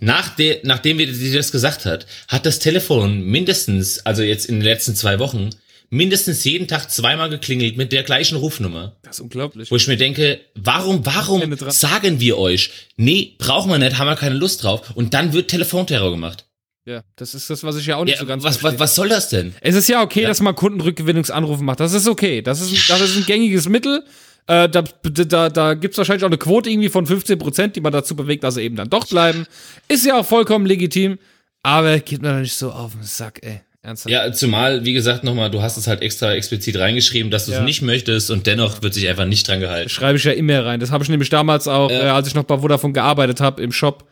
S2: nach de, nachdem wir sie das gesagt hat, hat das Telefon mindestens, also jetzt in den letzten zwei Wochen, mindestens jeden Tag zweimal geklingelt mit der gleichen Rufnummer.
S1: Das ist unglaublich.
S2: Wo ich mir denke, warum, warum sagen wir euch, nee, brauchen wir nicht, haben wir keine Lust drauf. Und dann wird Telefonterror gemacht.
S1: Ja, das ist das, was ich ja auch nicht
S2: Ja,
S1: so ganz
S2: was, was,
S1: verstehe.
S2: was soll das denn?
S1: Es ist ja okay,
S2: Ja.
S1: dass man Kundenrückgewinnungsanrufe macht. Das ist okay. Das ist, das ist ein gängiges Mittel. Äh, da da, da gibt es wahrscheinlich auch eine Quote irgendwie von 15 Prozent, die man dazu bewegt, dass sie eben dann doch bleiben. Ist ja auch vollkommen legitim. Aber geht mir doch nicht so auf den Sack, ey. Ernsthaft.
S2: Ja, zumal, wie gesagt, nochmal, du hast es halt extra explizit reingeschrieben, dass du es
S1: Ja.
S2: nicht möchtest und dennoch wird sich einfach nicht dran gehalten.
S1: Schreibe ich ja immer rein. Das habe ich nämlich damals auch,
S2: Ja.
S1: äh, als ich noch bei Vodafone gearbeitet habe im Shop,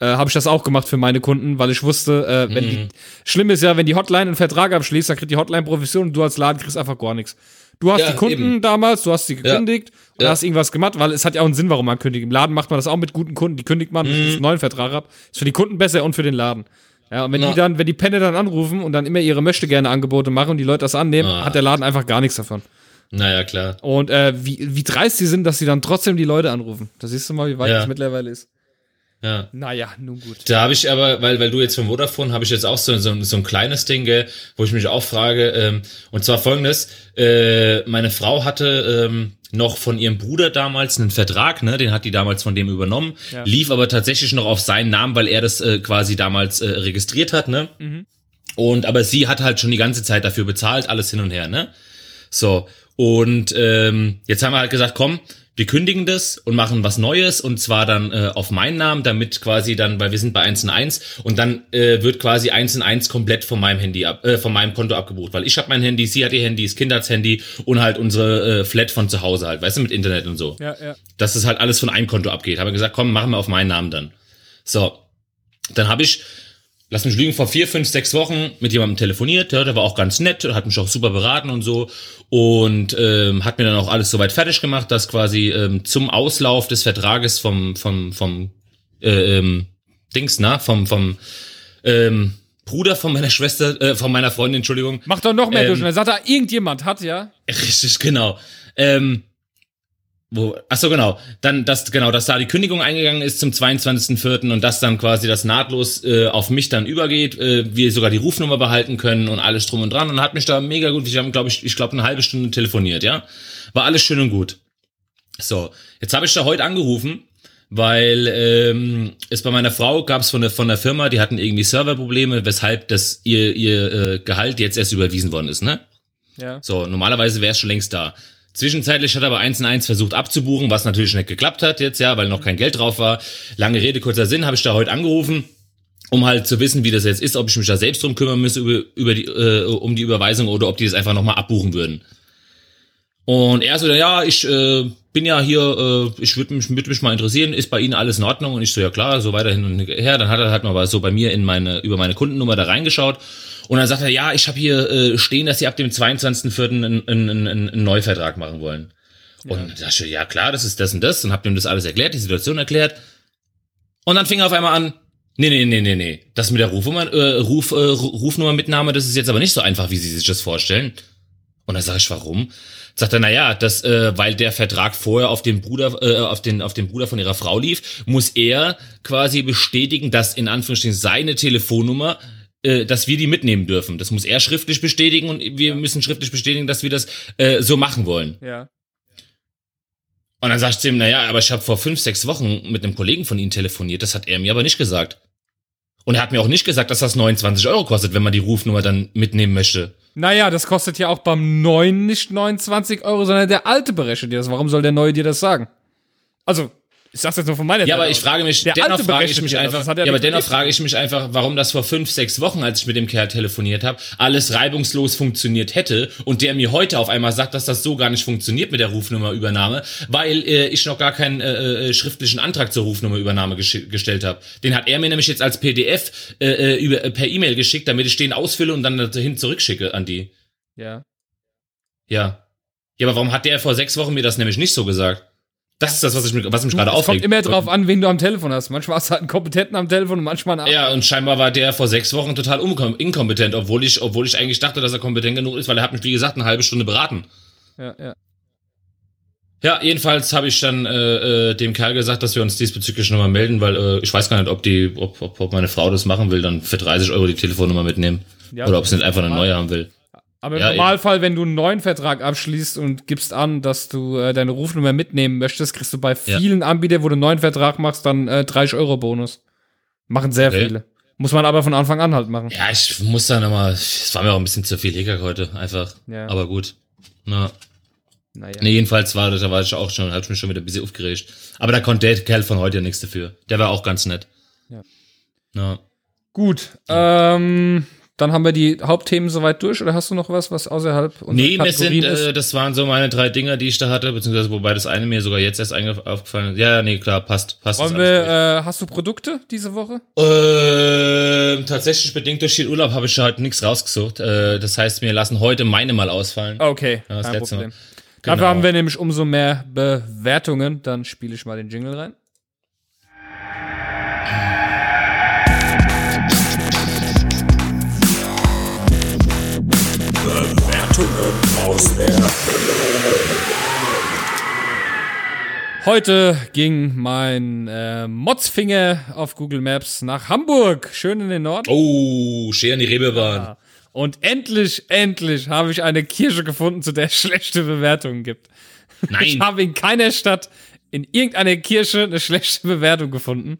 S1: äh, habe ich das auch gemacht für meine Kunden, weil ich wusste, äh, wenn
S2: Mhm.
S1: die, schlimm ist ja, wenn die Hotline einen Vertrag abschließt, dann kriegt die Hotline Provision und du als Laden kriegst einfach gar nichts. Du hast
S2: Ja,
S1: die Kunden
S2: eben.
S1: damals, du hast sie gekündigt und
S2: Ja.
S1: hast irgendwas gemacht, weil es hat ja auch einen Sinn, warum man kündigt. Im Laden macht man das auch mit guten Kunden, die kündigt man, schließt einen neuen Vertrag ab. Ist für die Kunden besser und für den Laden. Ja, und wenn.
S2: Ja.
S1: die dann, wenn die Penne dann anrufen und dann immer ihre möchte gerne Angebote machen und die Leute das annehmen,
S2: Ah.
S1: hat der Laden einfach gar nichts davon.
S2: Naja, klar.
S1: Und äh, wie, wie dreist sie sind, dass sie dann trotzdem die Leute anrufen. Da siehst du mal, wie weit
S2: Ja.
S1: das mittlerweile ist.
S2: Ja.
S1: Naja, nun gut.
S2: Da habe ich aber, weil, weil du jetzt vom Vodafone, habe ich jetzt auch so, so, so ein kleines Ding, gell, wo ich mich auch frage, ähm, und zwar folgendes, äh, meine Frau hatte ähm, noch von ihrem Bruder damals einen Vertrag, ne, den hat die damals von dem übernommen,
S1: Ja.
S2: lief aber tatsächlich noch auf seinen Namen, weil er das äh, quasi damals äh, registriert hat, ne? Und aber sie hat halt schon die ganze Zeit dafür bezahlt, alles hin und her, ne? So, und ähm, jetzt haben wir halt gesagt, komm, wir kündigen das und machen was Neues und zwar dann äh, auf meinen Namen, damit quasi dann, weil wir sind bei 1 in 1 und dann äh, wird quasi 1 in 1 komplett von meinem Handy ab, äh, von meinem Konto abgebucht, weil ich habe mein Handy, sie hat ihr Handy, das Kind hat's Handy und halt unsere äh, Flat von zu Hause halt, weißt du, mit Internet und so
S1: Ja, ja.
S2: dass das halt alles von einem Konto abgeht. Habe gesagt, komm, machen wir auf meinen Namen dann. So, dann habe ich, lass mich lügen, vor vier, fünf, sechs Wochen mit jemandem telefoniert. Der war auch ganz nett, hat mich auch super beraten und so und ähm, hat mir dann auch alles soweit fertig gemacht, dass quasi ähm, zum Auslauf des Vertrages vom vom vom äh, ähm, Dings, na, vom vom ähm, Bruder von meiner Schwester, äh, von meiner Freundin, Entschuldigung,
S1: Mach doch noch mehr
S2: Ähm,
S1: durch. Sagt er, irgendjemand hat ja.
S2: Richtig, genau. Ähm, wo, ach so, genau. Dann, dass, genau, dass da die Kündigung eingegangen ist zum 22.04. und dass dann quasi das nahtlos äh, auf mich dann übergeht, äh, wir sogar die Rufnummer behalten können und alles drum und dran und hat mich da mega gut, ich habe, glaube ich, ich glaube, eine halbe Stunde telefoniert, ja. War alles schön und gut. So, jetzt habe ich da heute angerufen, weil ähm, es bei meiner Frau gab es von der, von der Firma, die hatten irgendwie Serverprobleme, weshalb das ihr, ihr äh, Gehalt jetzt erst überwiesen worden ist, ne?
S1: Ja.
S2: So, normalerweise wäre es schon längst da. Zwischenzeitlich hat aber 1 in 1 versucht abzubuchen, was natürlich nicht geklappt hat jetzt, ja, weil noch kein Geld drauf war. Lange Rede, kurzer Sinn, habe ich da heute angerufen, um halt zu wissen, wie das jetzt ist, ob ich mich da selbst drum kümmern müsste über, über die, äh, um die Überweisung oder ob die das einfach nochmal abbuchen würden. Und er so, ja, ich äh, bin ja hier, äh, ich würde mich, würd mich mal interessieren, ist bei Ihnen alles in Ordnung? Und ich so, ja klar, so weiter hin und her. Dann hat er halt mal so bei mir in meine, über meine Kundennummer da reingeschaut. Und dann sagt er, ja, ich habe hier äh, stehen, dass Sie ab dem 22.04. einen, einen, einen, einen Neuvertrag machen wollen. Und da dachte ich, ja klar, das ist das und das. Und hab ihm das alles erklärt, die Situation erklärt. Und dann fing er auf einmal an, nee, nee, nee, nee, nee. Das mit der Rufnummer, äh, Ruf, äh, Rufnummer-Mitnahme, das ist jetzt aber nicht so einfach, wie Sie sich das vorstellen. Und dann sage ich, warum? Sagt er, naja, das, äh, weil der Vertrag vorher auf den Bruder, äh, auf den, auf den Bruder von ihrer Frau lief, muss er quasi bestätigen, dass in Anführungsstrichen seine Telefonnummer äh, dass wir die mitnehmen dürfen. Das muss er schriftlich bestätigen und wir müssen schriftlich bestätigen, dass wir das äh, so machen wollen.
S4: Ja.
S2: Und dann sagt sie ihm, naja, aber ich habe vor fünf, sechs Wochen mit einem Kollegen von Ihnen telefoniert, das hat er mir aber nicht gesagt. Und er hat mir auch nicht gesagt, dass das 29 Euro kostet, wenn man die Rufnummer dann mitnehmen möchte.
S1: Naja, das kostet ja auch beim neuen nicht 29 Euro, sondern der alte berechnet dir das. Warum soll der neue dir das sagen? Also, ich sag's jetzt nur von meiner
S2: Ja,
S1: Seite
S2: aber ich frage mich,
S1: Der
S2: dennoch frage ich mich einfach, ja, aber dennoch frage ich mich einfach, warum das vor fünf, sechs Wochen, als ich mit dem Kerl telefoniert habe, alles reibungslos funktioniert hätte und der mir heute auf einmal sagt, dass das so gar nicht funktioniert mit der Rufnummerübernahme, weil äh, ich noch gar keinen äh, äh, schriftlichen Antrag zur Rufnummerübernahme gestellt habe. Den hat er mir nämlich jetzt als PDF äh, äh, über, äh, per E-Mail geschickt, damit ich den ausfülle und dann dahin zurückschicke an die.
S1: Ja.
S2: Ja. Ja, aber warum hat der vor sechs Wochen mir das nämlich nicht so gesagt? Das ist das, was, ich, was mich gerade
S1: Es kommt
S2: aufregt.
S1: immer drauf an, wen du am Telefon hast. Manchmal hast du halt einen Kompetenten am Telefon und manchmal einen
S2: Ja, und scheinbar war der vor sechs Wochen total inkompetent, obwohl ich, obwohl ich eigentlich dachte, dass er kompetent genug ist, weil er hat mich, wie gesagt, eine halbe Stunde beraten.
S1: Ja, ja.
S2: Ja, jedenfalls habe ich dann äh, äh, dem Kerl gesagt, dass wir uns diesbezüglich nochmal melden, weil äh, ich weiß gar nicht, ob die, ob, ob, ob meine Frau das machen will, dann für 30 Euro die Telefonnummer mitnehmen.
S1: Ja,
S2: Oder ob sie nicht einfach eine neue haben will.
S1: Aber im
S2: Ja,
S1: Normalfall, wenn du einen neuen Vertrag abschließt und gibst an, dass du äh, deine Rufnummer mitnehmen möchtest, kriegst du bei
S2: Ja.
S1: vielen Anbietern, wo du einen neuen Vertrag machst, dann äh, 30 Euro Bonus. Machen sehr
S2: Okay.
S1: viele. Muss man aber von Anfang an halt machen.
S2: Ja, ich muss da nochmal, es war mir auch ein bisschen zu viel Hickhack heute, einfach.
S1: Ja.
S2: Aber gut. Na.
S1: Naja.
S2: Nee, jedenfalls war das, da war ich auch schon, hab ich mich schon wieder ein bisschen aufgeregt. Aber da konnte der Kerl von heute ja nichts dafür. Der war auch ganz nett.
S1: Ja.
S2: Ja.
S1: Gut. Ähm, dann haben wir die Hauptthemen soweit durch oder hast du noch was, was außerhalb unserer
S2: Nee, sind,
S1: Kategorien ist?
S2: äh, das waren so meine drei Dinger, die ich da hatte, beziehungsweise wobei das eine mir sogar jetzt erst aufgefallen ist. Ja, nee, klar, passt, passt.
S1: Wollen wir, äh, hast du Produkte diese Woche?
S2: ähm, tatsächlich bedingt durch den Urlaub habe ich heute nichts rausgesucht. Äh, das heißt, wir lassen heute meine mal ausfallen.
S1: Okay,
S2: Ja, das
S1: kein Problem.
S2: Mal.
S1: Dafür
S2: Genau.
S1: haben wir nämlich umso mehr Bewertungen. Dann spiele ich mal den Jingle rein. Heute ging mein äh, Motzfinger auf Google Maps nach Hamburg, schön in den Norden.
S2: Oh, Schere in die Rebebahn.
S1: Und endlich, endlich habe ich eine Kirche gefunden, zu der es schlechte Bewertungen gibt. Ich
S2: Nein.
S1: habe in keiner Stadt, in irgendeiner Kirche eine schlechte Bewertung gefunden.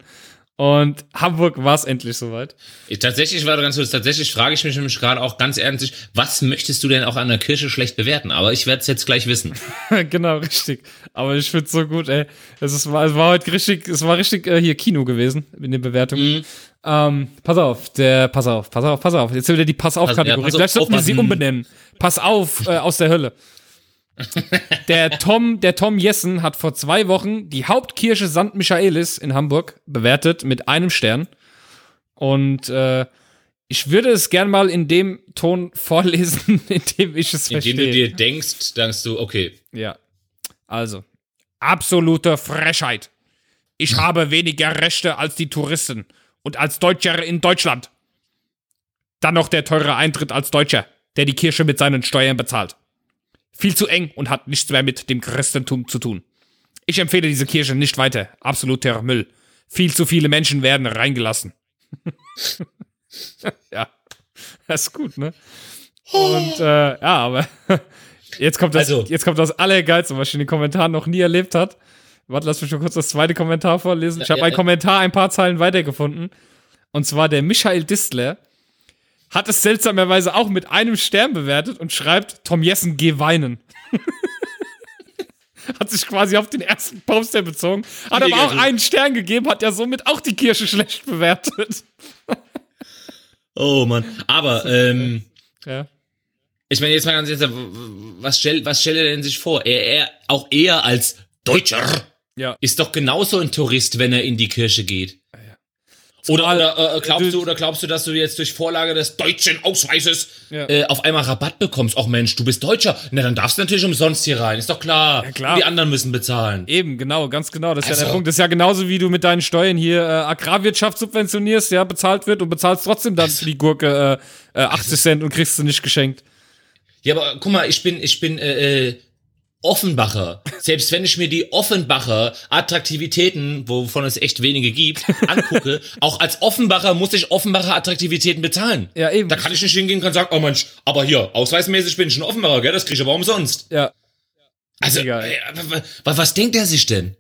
S1: Und Hamburg war es endlich soweit.
S2: Ich, tatsächlich war ganz kurz, tatsächlich frage ich mich nämlich gerade auch ganz ernstlich, was möchtest du denn auch an der Kirche schlecht bewerten? Aber ich werde es jetzt gleich wissen.
S1: genau, richtig. Aber ich find's so gut, ey. Es, ist, es war heute richtig, es war richtig äh, hier Kino gewesen in den Bewertungen. Ähm, pass auf, der, pass auf, pass auf, pass auf. Jetzt wieder die Pass auf Kategorie.
S2: ja, pass auf,
S1: Vielleicht sollten wir sie umbenennen. Pass auf äh, aus der Hölle. Der Tom, der Tom Jessen hat vor zwei Wochen die Hauptkirche St. Michaelis in Hamburg bewertet mit einem Stern. Und äh, ich würde es gern mal in dem Ton vorlesen, in dem ich es verstehe.
S2: du dir denkst, denkst du, okay,
S1: Ja. Also, absolute Frechheit. Ich habe weniger Rechte als die Touristen und als Deutscher in Deutschland. Dann noch der teure Eintritt als Deutscher, der die Kirche mit seinen Steuern bezahlt. Viel zu eng und hat nichts mehr mit dem Christentum zu tun. Ich empfehle diese Kirche nicht weiter. Absoluter Müll. Viel zu viele Menschen werden reingelassen. ja, das ist gut, ne? Und äh, ja, aber jetzt kommt das,
S2: Also-
S1: jetzt kommt das Allergeilste, was ich in den Kommentaren noch nie erlebt hat. Warte, lass mich schon kurz das zweite Kommentar vorlesen. Ich habe
S2: ja,
S1: einen
S2: ja.
S1: Kommentar ein paar Zeilen weitergefunden. Und zwar der Michael Distler hat es seltsamerweise auch mit einem Stern bewertet und schreibt, Tom Jessen, geh weinen. hat sich quasi auf den ersten Poster bezogen, hat aber auch
S2: Negativ.
S1: einen Stern gegeben, hat ja somit auch die Kirche schlecht bewertet.
S2: oh Mann. Aber, ähm,
S1: Ja.
S2: ich meine, jetzt mal ganz ehrlich, was stellt, was stellt er denn sich vor? Er, er, auch er als Deutscher
S1: Ja.
S2: ist doch genauso ein Tourist, wenn er in die Kirche geht. Oder, oder äh, glaubst
S1: du-
S2: oder glaubst du, dass du jetzt durch Vorlage des deutschen Ausweises
S1: Ja.
S2: äh, auf einmal Rabatt bekommst? Ach Mensch, du bist Deutscher. Na, dann darfst du natürlich umsonst hier rein. Ist doch klar.
S1: Ja, klar.
S2: Die anderen müssen bezahlen.
S1: Eben, genau, ganz genau. Das ist ja der
S2: Also-
S1: Punkt. Das ist ja genauso, wie du mit deinen Steuern hier äh, Agrarwirtschaft subventionierst, ja, bezahlt wird und bezahlst trotzdem dann für die Gurke äh, äh, 80 Cent und kriegst sie nicht geschenkt.
S2: Ja, aber guck mal, ich bin, ich bin äh, äh, Offenbacher. Selbst wenn ich mir die Offenbacher Attraktivitäten, wovon es echt wenige gibt, angucke, auch als Offenbacher muss ich Offenbacher Attraktivitäten bezahlen.
S1: Ja, eben.
S2: Da kann ich nicht hingehen und sagen, oh Mensch, aber hier, ausweismäßig bin ich ein Offenbacher, gell, das kriege ich aber umsonst.
S1: Ja.
S2: Also, äh, was, denkt er sich denn?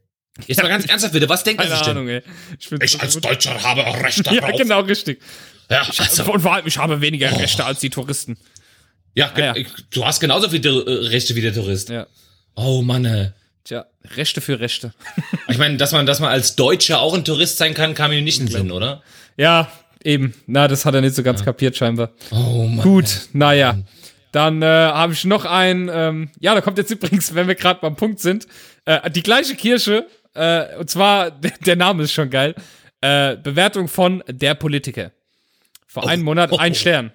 S2: Jetzt mal ganz ernsthaft bitte, was denkt er sich
S1: Ahnung, ey. Ich,
S2: denn? Ich als. Deutscher habe Recht
S1: Ja,
S2: darauf.
S1: genau, richtig.
S2: Ja, also,
S1: Und vor allem, ich habe weniger Rechte als die Touristen.
S2: ja,
S1: ja.
S2: du hast genauso viele äh, Rechte wie der Tourist.
S1: Ja.
S2: Oh Mann, ey.
S1: Tja, Rechte für Rechte.
S2: Ich meine, dass man, dass man als Deutscher auch ein Tourist sein kann, kam mir nicht in den Sinn, oder?
S1: Ja, eben. Na, das hat er nicht so ganz kapiert, scheinbar.
S2: Oh Mann.
S1: Gut, naja. Dann äh, habe ich noch ein, ähm, ja, da kommt jetzt übrigens, wenn wir gerade beim Punkt sind, äh, die gleiche Kirche, äh, und zwar, der Name ist schon geil, äh, Bewertung von Der Politiker. Vor einem Monat ein Stern.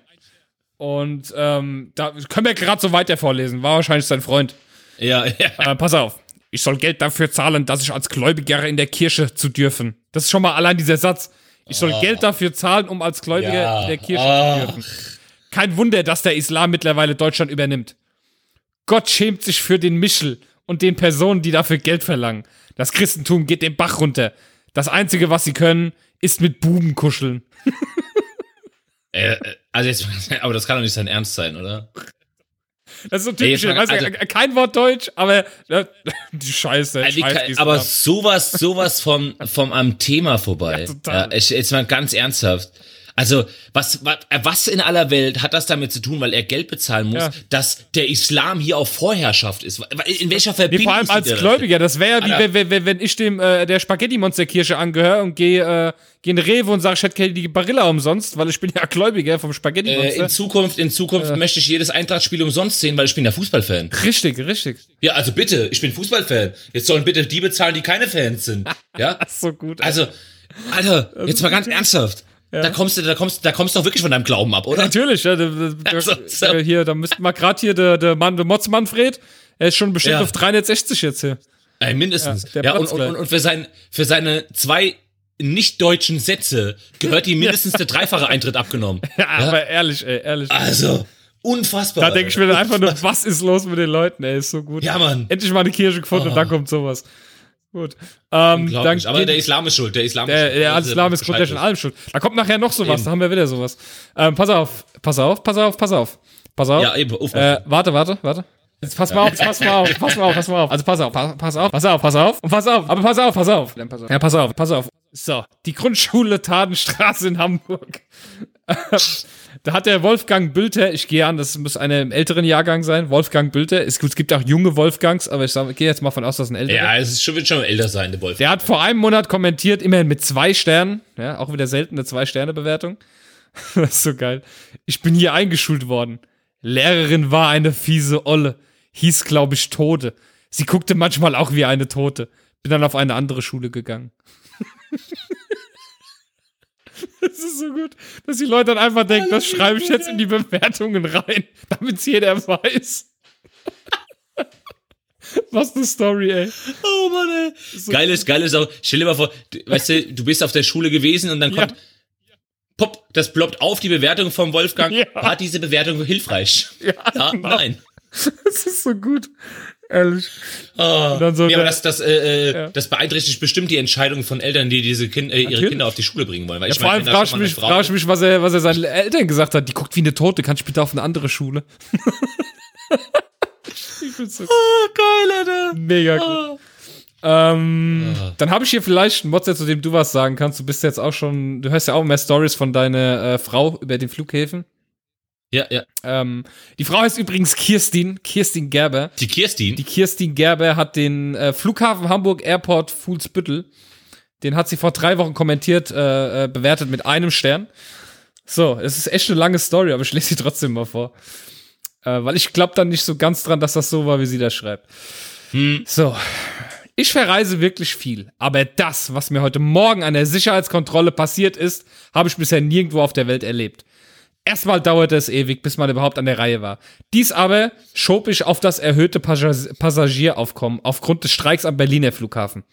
S1: Und ähm, da können wir gerade so weiter vorlesen, war wahrscheinlich sein Freund.
S2: Ja, ja.
S1: Äh, pass auf. Ich soll Geld dafür zahlen, dass ich als Gläubiger in der Kirche zu dürfen. Das ist schon mal allein dieser Satz. Ich soll Geld dafür zahlen, um als Gläubiger
S2: Ja.
S1: in der Kirche
S2: Ah.
S1: zu dürfen. Kein Wunder, dass der Islam mittlerweile Deutschland übernimmt. Gott schämt sich für den Michel und den Personen, die dafür Geld verlangen. Das Christentum geht den Bach runter. Das Einzige, was sie können, ist mit Buben kuscheln.
S2: Äh, äh, also jetzt, aber das kann doch nicht sein Ernst sein, oder?
S1: Das ist so typisch.
S2: mal-
S1: weißt
S2: also-
S1: äh, kein Wort Deutsch, aber äh, die Scheiße.
S2: Also,
S1: Scheiß
S2: aber sowas, sowas vom, vom am Thema vorbei.
S1: Ja, total.
S2: ich, jetzt mal ganz ernsthaft. Also, was, was, was in aller Welt hat das damit zu tun, weil er Geld bezahlen muss,
S1: Ja.
S2: dass der Islam hier auf Vorherrschaft ist? In welcher
S1: Nee,
S2: Verbindung?
S1: vor allem als
S2: er?
S1: Gläubiger. Das wäre ja wie,
S2: Alter.
S1: wenn, wenn, wenn ich dem äh, der Spaghetti-Monster-Kirche angehöre und gehe äh, geh in Rewe und sage, ich hätte gerne die Barilla umsonst, weil ich bin ja Gläubiger vom
S2: Äh,
S1: Spaghetti-Monster.
S2: in Zukunft, in Zukunft möchte ich jedes Eintrachtspiel umsonst sehen, weil ich bin ja Fußballfan.
S1: richtig, richtig.
S2: Ja, also bitte, ich bin Fußballfan. Jetzt sollen bitte die bezahlen, die keine Fans sind. Ja?
S1: Das ist so gut.
S2: Also, Alter, jetzt mal ganz ernsthaft. Da kommst du, da kommst, da kommst du doch wirklich von deinem Glauben ab, oder?
S1: Natürlich, ja, der, der,
S2: Also, so.
S1: hier, da müssten wir gerade hier der, der Mann, der Motz Manfred, er ist schon bestimmt
S2: Ja.
S1: auf 360 jetzt hier.
S2: Ey, mindestens.
S1: Ja,
S2: Ja, und, und, und, und für, sein, für seine zwei nicht deutschen Sätze gehört ihm mindestens der dreifache Eintritt abgenommen.
S1: Ja, aber ehrlich, ey, ehrlich.
S2: Also, unfassbar.
S1: da denke ich mir dann einfach nur, was ist los mit den Leuten, ey, ist so gut.
S2: Ja, Mann.
S1: Endlich mal eine Kirche gefunden und dann kommt sowas. Gut. Ähm, dann.
S2: Aber der Islam ist schuld. Der Islam
S1: Der,
S2: ist schuld.
S1: der Islam ist grundsätzlich an allem schuld. Da kommt nachher noch sowas,
S2: Eben.
S1: da haben wir wieder sowas. Ähm, pass auf, pass auf, pass auf, pass auf. Pass auf.
S2: Ja, eben. Uff,
S1: Äh, warte, warte, warte. Jetzt pass mal auf, jetzt pass mal auf, pass mal auf, pass mal auf. Also pass auf, pass, pass auf, pass auf, pass auf und pass auf. Aber pass auf, pass auf. Ja, pass auf, pass auf. So, die Grundschule Tadenstraße in Hamburg. da hat der Wolfgang Bülter, ich gehe an, das muss einer im älteren Jahrgang sein, Wolfgang Bülter. Es, es gibt auch junge Wolfgangs, aber ich sag, gehe jetzt mal von aus, dass ein älterer.
S2: ja, es ist schon, wird schon älter sein, der Wolf.
S1: Der hat vor einem Monat kommentiert, immerhin mit zwei Sternen. Ja, auch wieder seltene Zwei-Sterne-Bewertung. Das ist so geil. Ich bin hier eingeschult worden. Lehrerin war eine fiese Olle. Hieß, glaube ich, Tode. Sie guckte manchmal auch wie eine Tote. Bin dann auf eine andere Schule gegangen. Das ist so gut, dass die Leute dann einfach denken, das schreibe ich jetzt in die Bewertungen rein, damit es jeder weiß. Was eine Story, ey.
S2: Oh Mann, ey. Geil ist, geil ist auch, stell dir mal vor, du, weißt du, du bist auf der Schule gewesen und dann
S1: Ja.
S2: kommt, pop, das ploppt auf, die Bewertung vom Wolfgang.
S1: Ja.
S2: War diese Bewertung hilfreich? Ja,
S1: genau.
S2: nein.
S1: Das ist so gut. Ehrlich.
S2: Oh.
S1: so
S2: ja, aber das, das, äh, äh,
S1: Ja.
S2: das beeinträchtigt bestimmt die Entscheidung von Eltern, die diese kind, äh, ihre
S1: Natürlich.
S2: Kinder auf die Schule bringen wollen. Weil
S1: Ja,
S2: ich
S1: vor allem frage ich mich, frag ich mich was, er, was er seinen Eltern gesagt hat. Die guckt wie eine Tote, kann ich bitte auf eine andere Schule? ich find's so
S2: Oh, geil, Alter.
S1: mega gut.
S2: Oh.
S1: Ähm,
S2: Ah.
S1: Dann habe ich hier vielleicht einen Motzer, zu dem du was sagen kannst. Du bist jetzt auch schon, du hörst ja auch mehr Stories von deiner äh, Frau über den Flughäfen.
S2: Ja, ja.
S1: Ähm, die Frau heißt übrigens Kirstin, Kirstin Gerber.
S2: Die Kirstin.
S1: Die Kirstin Gerber hat den äh, Flughafen Hamburg Airport Fuhlsbüttel, den hat sie vor drei Wochen kommentiert, äh, äh, bewertet mit einem Stern. So, es ist echt eine lange Story, aber ich lese sie trotzdem mal vor. Äh, weil ich glaube dann nicht so ganz dran, dass das so war, wie sie das schreibt. So. Ich verreise wirklich viel, aber das, was mir heute Morgen an der Sicherheitskontrolle passiert ist, habe ich bisher nirgendwo auf der Welt erlebt. Erstmal dauerte es ewig, bis man überhaupt an der Reihe war. Dies aber schob ich auf das erhöhte Passagier- Passagieraufkommen aufgrund des Streiks am Berliner Flughafen.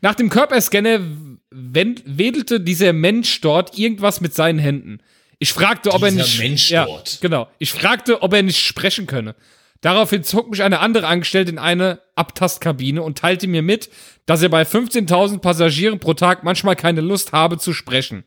S1: Nach dem Körperscanner wedelte dieser Mensch dort irgendwas mit seinen Händen. Ich fragte, ob er
S2: Dieser
S1: nicht.
S2: Mensch
S1: ja,
S2: dort.
S1: Genau. Ich fragte, ob er nicht sprechen könne. Daraufhin zog mich eine andere Angestellte in eine Abtastkabine und teilte mir mit, dass er bei 15.000 Passagieren pro Tag manchmal keine Lust habe zu sprechen.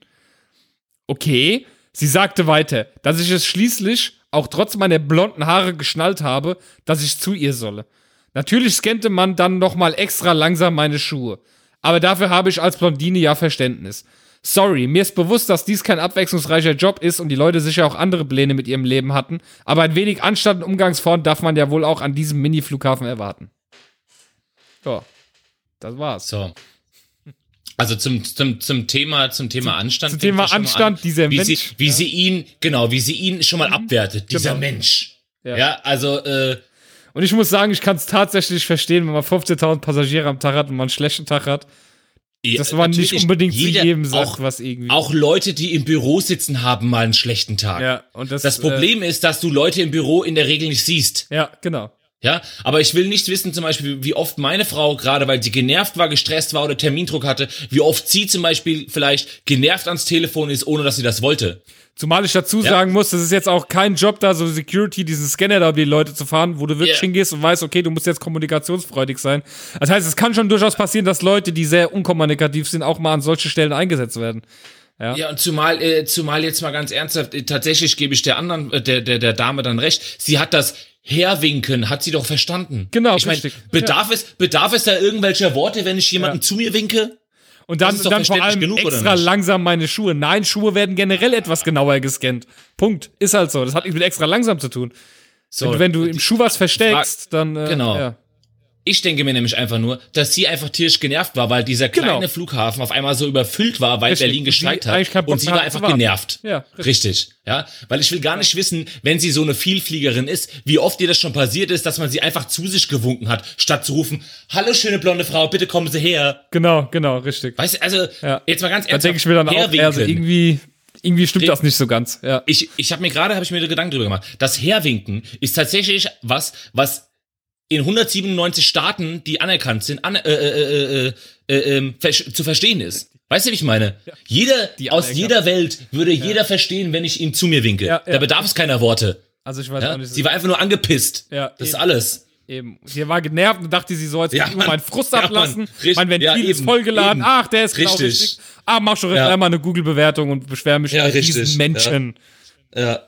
S1: Okay. Sie sagte weiter, dass ich es schließlich auch trotz meiner blonden Haare geschnallt habe, dass ich zu ihr solle. Natürlich scannte man dann nochmal extra langsam meine Schuhe. Aber dafür habe ich als Blondine ja Verständnis. Sorry, mir ist bewusst, dass dies kein abwechslungsreicher Job ist und die Leute sicher auch andere Pläne mit ihrem Leben hatten, aber ein wenig Anstand und Umgangsform darf man ja wohl auch an diesem Mini-Flughafen erwarten. Ja, das war's.
S2: So. Also zum, zum, zum Thema, zum Thema Anstand.
S1: zum Thema
S2: das
S1: Anstand, dieser
S2: wie
S1: Mensch,
S2: Sie, wie
S1: ja.
S2: sie ihn, genau, wie sie ihn schon mal abwertet, dieser
S1: Genau.
S2: Mensch.
S1: Ja.
S2: Ja, also, äh,
S1: Und ich muss sagen, ich kann es tatsächlich verstehen, wenn man 15.000 Passagiere am Tag hat und man einen schlechten Tag hat, dass man nicht
S2: natürlich
S1: unbedingt
S2: jeder,
S1: zu jedem sagt,
S2: auch,
S1: was irgendwie.
S2: Auch Leute, die im Büro sitzen, haben mal einen schlechten Tag.
S1: ja, und das,
S2: Das Problem ist, dass du Leute im Büro in der Regel nicht siehst.
S1: Äh, ja, genau.
S2: Ja, aber ich will nicht wissen, zum Beispiel, wie oft meine Frau, gerade weil sie genervt war, gestresst war oder Termindruck hatte, wie oft sie zum Beispiel vielleicht genervt ans Telefon ist, ohne dass sie das wollte.
S1: Zumal ich dazu
S2: Ja.
S1: sagen muss, das ist jetzt auch kein Job da, so Security, diesen Scanner da, um die Leute zu fahren, wo du wirklich
S2: Ja.
S1: hingehst und weißt, okay, du musst jetzt kommunikationsfreudig sein. Das heißt, es kann schon durchaus passieren, dass Leute, die sehr unkommunikativ sind, auch mal an solche Stellen eingesetzt werden. Ja.
S2: Ja, und zumal, äh, zumal jetzt mal ganz ernsthaft, äh, tatsächlich gebe ich der anderen, äh, der, der, der Dame dann recht. Sie hat das Herwinken, hat sie doch verstanden.
S1: Genau,
S2: ich mein,
S1: richtig.
S2: Bedarf es, bedarf es da irgendwelcher Worte, wenn ich jemanden
S1: Ja.
S2: zu mir winke?
S1: Und dann, dann vor allem
S2: genug,
S1: extra langsam meine Schuhe. Nein, Schuhe werden generell etwas genauer gescannt. Punkt. Ist halt so. Das hat nichts mit extra langsam zu tun.
S2: So,
S1: wenn, du, wenn du im Schuh was versteckst, dann. Äh,
S2: Genau.
S1: Ja.
S2: Ich denke mir nämlich einfach nur, dass sie einfach tierisch genervt war, weil dieser kleine
S1: Genau.
S2: Flughafen auf einmal so überfüllt war, weil
S1: Richtig.
S2: Berlin gestreikt
S1: sie
S2: hat. Und sie war einfach genervt.
S1: Ja, richtig.
S2: richtig. Ja, weil ich will gar nicht wissen, wenn sie so eine Vielfliegerin ist, wie oft ihr das schon passiert ist, dass man sie einfach zu sich gewunken hat, statt zu rufen, hallo schöne blonde Frau, bitte kommen Sie her.
S1: Genau, genau, richtig.
S2: Weißt du, also,
S1: Ja.
S2: jetzt mal ganz
S1: Da
S2: ernsthaft.
S1: denke ich mir dann auch,
S2: herwinken.
S1: also irgendwie, irgendwie stimmt das nicht so ganz. Ja.
S2: ich, ich habe mir gerade, habe ich mir Gedanken drüber gemacht. Das Herwinken ist tatsächlich was, was in 197 Staaten, die anerkannt sind, an, äh, äh, äh, äh, äh, ähm, zu verstehen ist. Weißt du, wie ich meine? Jeder
S1: Die
S2: aus
S1: anerkannt.
S2: jeder Welt würde jeder verstehen, wenn ich ihn zu mir winke.
S1: Ja, ja.
S2: Da bedarf es keiner Worte.
S1: Also ich weiß
S2: Ja?
S1: auch nicht.
S2: Sie war einfach nur angepisst.
S1: Ja,
S2: das ist
S1: eben.
S2: alles.
S1: Eben. Sie war genervt und dachte, sie soll jetzt
S2: Ja,
S1: ja,
S2: Mann.
S1: meinen Frust
S2: Ja,
S1: ablassen. Mein Ventil
S2: ja,
S1: ist vollgeladen.
S2: Eben.
S1: Ach, der ist genau
S2: Richtig.
S1: richtig. Ah, mach schon
S2: Ja.
S1: einmal eine Google-Bewertung und beschwer mich
S2: Ja,
S1: über
S2: richtig.
S1: diesen Menschen.
S2: Ja.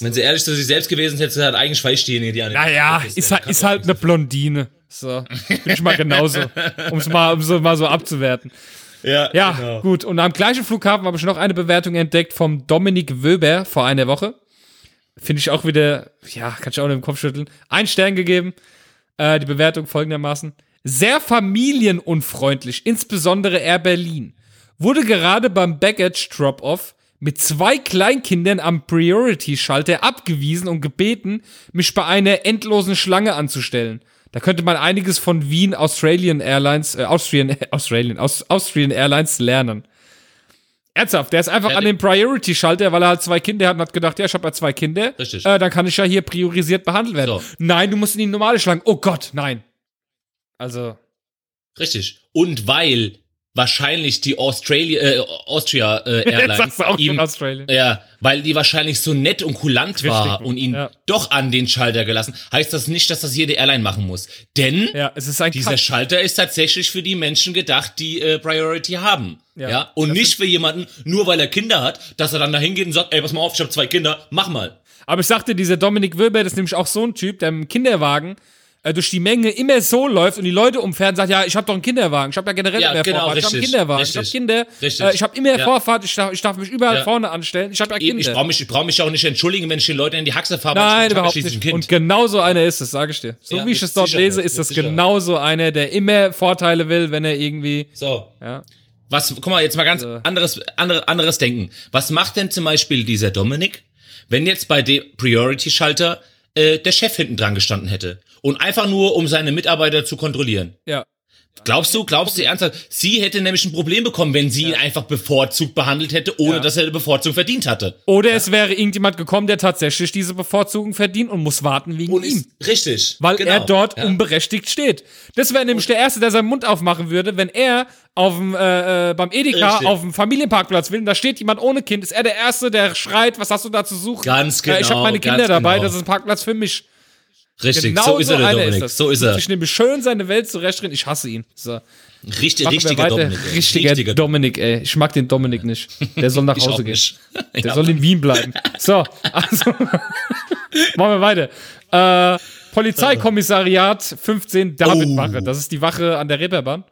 S2: Wenn sie ehrlich zu sich selbst gewesen hätte, hat eigentlich falsch diejenige, die eine.
S1: Naja, ist, halt, ist halt eine Blondine. So, bin ich mal genauso. Um es mal, um's mal so abzuwerten.
S2: Ja,
S1: Ja,
S2: genau.
S1: gut. Und am gleichen Flughafen habe ich noch eine Bewertung entdeckt vom Dominik Wöber vor einer Woche. Finde ich auch wieder, ja, kann ich auch nur im Kopf schütteln. Ein Stern gegeben. Äh, die Bewertung folgendermaßen. Sehr familienunfreundlich, insbesondere Air Berlin. Wurde gerade beim Baggage Drop-Off mit zwei Kleinkindern am Priority-Schalter abgewiesen und gebeten, mich bei einer endlosen Schlange anzustellen. Da könnte man einiges von Wien Australian Airlines, äh, Austrian, Australian, Aus, Austrian Airlines lernen. Ernsthaft, der ist einfach
S2: Ja,
S1: an den Priority-Schalter, weil er halt zwei Kinder hat und hat gedacht, ja, ich habe ja zwei Kinder.
S2: Richtig.
S1: Äh, dann kann ich ja hier priorisiert behandelt werden.
S2: So.
S1: Nein, du musst in die normale Schlange. Oh Gott, nein. Also,
S2: Richtig. Und weil wahrscheinlich die Australia, äh, Austria äh,
S1: jetzt
S2: Airlines
S1: sagst du auch
S2: ihm, ja, weil die wahrscheinlich so nett und kulant war
S1: Richtig,
S2: und ihn
S1: ja.
S2: doch an den Schalter gelassen, heißt das nicht, dass das jede Airline machen muss. Denn
S1: Ja, es ist ein
S2: dieser
S1: Cut.
S2: Schalter ist tatsächlich für die Menschen gedacht, die äh, Priority haben.
S1: Ja.
S2: Ja, und nicht für jemanden, nur weil er Kinder hat, dass er dann da hingeht und sagt, ey, pass mal auf, ich habe zwei Kinder, mach mal.
S1: Aber ich sagte, dieser Dominik Wilber, das ist nämlich auch so ein Typ, der im Kinderwagen äh, durch die Menge immer so läuft und die Leute umfährt und sagt, ja, ich habe doch einen Kinderwagen, ich habe ja generell
S2: Ja,
S1: immer
S2: genau,
S1: Vorfahrt, ich habe einen
S2: richtig,
S1: Kinderwagen, ich habe
S2: richtig,
S1: Kinder,
S2: richtig.
S1: äh, ich habe immer
S2: Ja.
S1: Vorfahrt, ich darf, ich darf mich überall
S2: Ja.
S1: vorne anstellen, ich habe ja Kinder.
S2: ich brauche mich, ich brauch mich auch nicht entschuldigen, wenn ich den Leuten in die Haxe fahre.
S1: Nein, überhaupt
S2: schließlich
S1: nicht. Und genau so einer ist es, sage ich dir. So wie ich es dort lese, ist das genau so einer, der immer Vorteile will, wenn er irgendwie,
S2: so,
S1: ja.
S2: Was, guck mal, jetzt mal ganz anderes, andere, anderes Denken. Was macht denn zum Beispiel dieser Dominik, wenn jetzt bei dem Priority-Schalter äh, der Chef hinten dran gestanden hätte? Und einfach nur, um seine Mitarbeiter zu kontrollieren.
S1: Ja.
S2: Glaubst du, glaubst du ernsthaft, sie hätte nämlich ein Problem bekommen, wenn sie ihn einfach bevorzugt behandelt hätte, ohne
S1: Ja.
S2: dass er eine Bevorzugung verdient hatte.
S1: Oder es wäre irgendjemand gekommen, der tatsächlich diese Bevorzugung verdient und muss warten wegen
S2: Und
S1: ihm.
S2: richtig.
S1: Weil
S2: genau.
S1: er dort
S2: ja.
S1: unberechtigt steht. Das wäre nämlich der Erste, der seinen Mund aufmachen würde, wenn er auf dem, äh, äh, beim Edeka
S2: Richtig.
S1: auf dem Familienparkplatz will und da steht jemand ohne Kind, ist er der Erste, der schreit, was hast du da zu suchen?
S2: Ganz
S1: Äh, ich habe
S2: genau,
S1: meine Kinder dabei,
S2: genau.
S1: das ist ein Parkplatz für mich.
S2: Richtig,
S1: Genau
S2: so ist er, der Dominik.
S1: das.
S2: So ist er.
S1: Ich nehme schön seine Welt zurechtdrehen. Ich hasse ihn. So.
S2: Richtig, richtiger. Dominik. ey.
S1: Richtiger Dominik, ey. Ich mag den Dominik nicht. Der soll nach Hause gehen. Der
S2: Ja.
S1: soll in Wien bleiben. So, also machen wir weiter. Äh, Polizeikommissariat 15 Davidwache.
S2: Oh.
S1: Das ist die Wache an der Reeperbahn.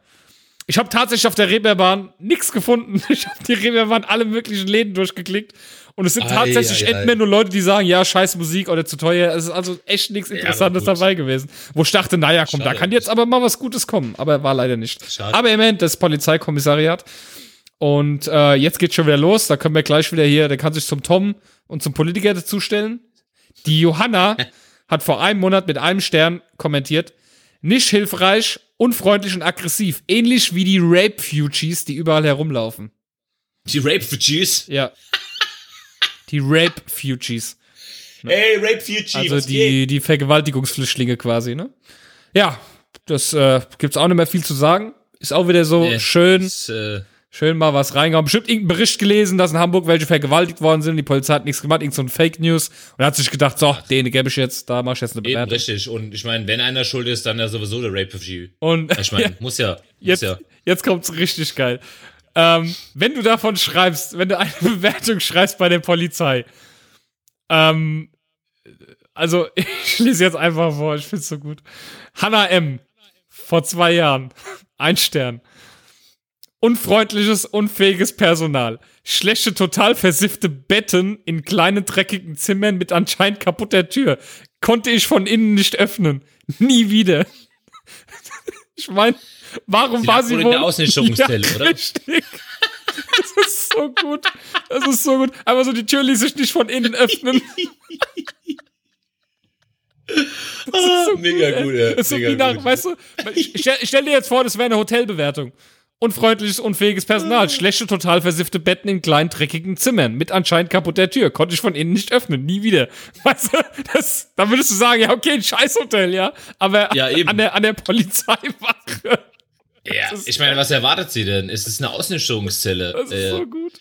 S1: Ich habe tatsächlich auf der Reeperbahn nichts gefunden. Ich habe die Reeperbahn alle möglichen Läden durchgeklickt. Und es sind tatsächlich entweder nur Leute, die sagen, ja, scheiß Musik oder zu teuer. Es ist also echt nichts Interessantes
S2: gut.
S1: dabei gewesen. Wo ich dachte, naja, komm, da
S2: Schade.
S1: kann jetzt aber mal was Gutes kommen. Aber war leider nicht.
S2: Schade.
S1: Aber im Endeffekt das Polizeikommissariat. Und äh, jetzt geht's schon wieder los. Da können wir gleich wieder hier, der kann sich zum Tom und zum Politiker dazustellen. Die Johanna hat vor einem Monat mit einem Stern kommentiert, nicht hilfreich, unfreundlich und aggressiv. Ähnlich wie die Rape-Fugees, die überall herumlaufen.
S2: Die Rape-Fugees.
S1: Ja. Die Rape-Fugees.
S2: Ey, Rape-Fugees.
S1: Also die, die Vergewaltigungsflüchtlinge quasi, ne? Ja, das äh, gibt's auch nicht mehr viel zu sagen. Ist auch wieder so
S2: Nee.
S1: schön.
S2: Das, äh,
S1: Schön mal was reingehauen. Bestimmt irgendeinen Bericht gelesen, dass in Hamburg welche vergewaltigt worden sind. Die Polizei hat nichts gemacht, irgend so ein Fake News. Und hat sich gedacht, so, den gebe ich jetzt, da mache ich jetzt eine
S2: eben
S1: Bewertung.
S2: richtig. Und ich meine, wenn einer schuld ist, dann ja sowieso der Rape-Fugee.
S1: Und
S2: Ich meine, muss ja. Muss
S1: jetzt,
S2: ja.
S1: jetzt kommt's richtig geil. Ähm, wenn du davon schreibst, wenn du eine Bewertung schreibst bei der Polizei, ähm, also ich lese jetzt einfach vor, ich find's so gut. Hannah M. vor zwei Jahren, ein Stern. Unfreundliches, unfähiges Personal. Schlechte, total versiffte Betten in kleinen, dreckigen Zimmern mit anscheinend kaputter Tür. Konnte ich von innen nicht öffnen. Nie wieder. Ich meine, warum
S2: Sie
S1: war sie
S2: wohl in der Ausnichterungszelle, oder?
S1: Richtig. Das ist so gut. Das ist so gut. Aber so die Tür ließ sich nicht von innen öffnen.
S2: Ah, mega gut, ja.
S1: Das ist so
S2: mega
S1: wie nach,
S2: gut.
S1: weißt du, ich, stell, stell dir jetzt vor, das wäre eine Hotelbewertung. Unfreundliches, unfähiges Personal, schlechte, total versiffte Betten in kleinen, dreckigen Zimmern mit anscheinend kaputter Tür. Konnte ich von innen nicht öffnen, nie wieder. Weißt du, das, da würdest du sagen, ja, okay, ein Scheißhotel, ja. Aber
S2: Ja, eben.
S1: an der, an der Polizeiwache.
S2: Ja, ich meine, was erwartet sie denn? Es ist eine Ausnichterungszelle.
S1: Das ist
S2: Äh,
S1: so gut.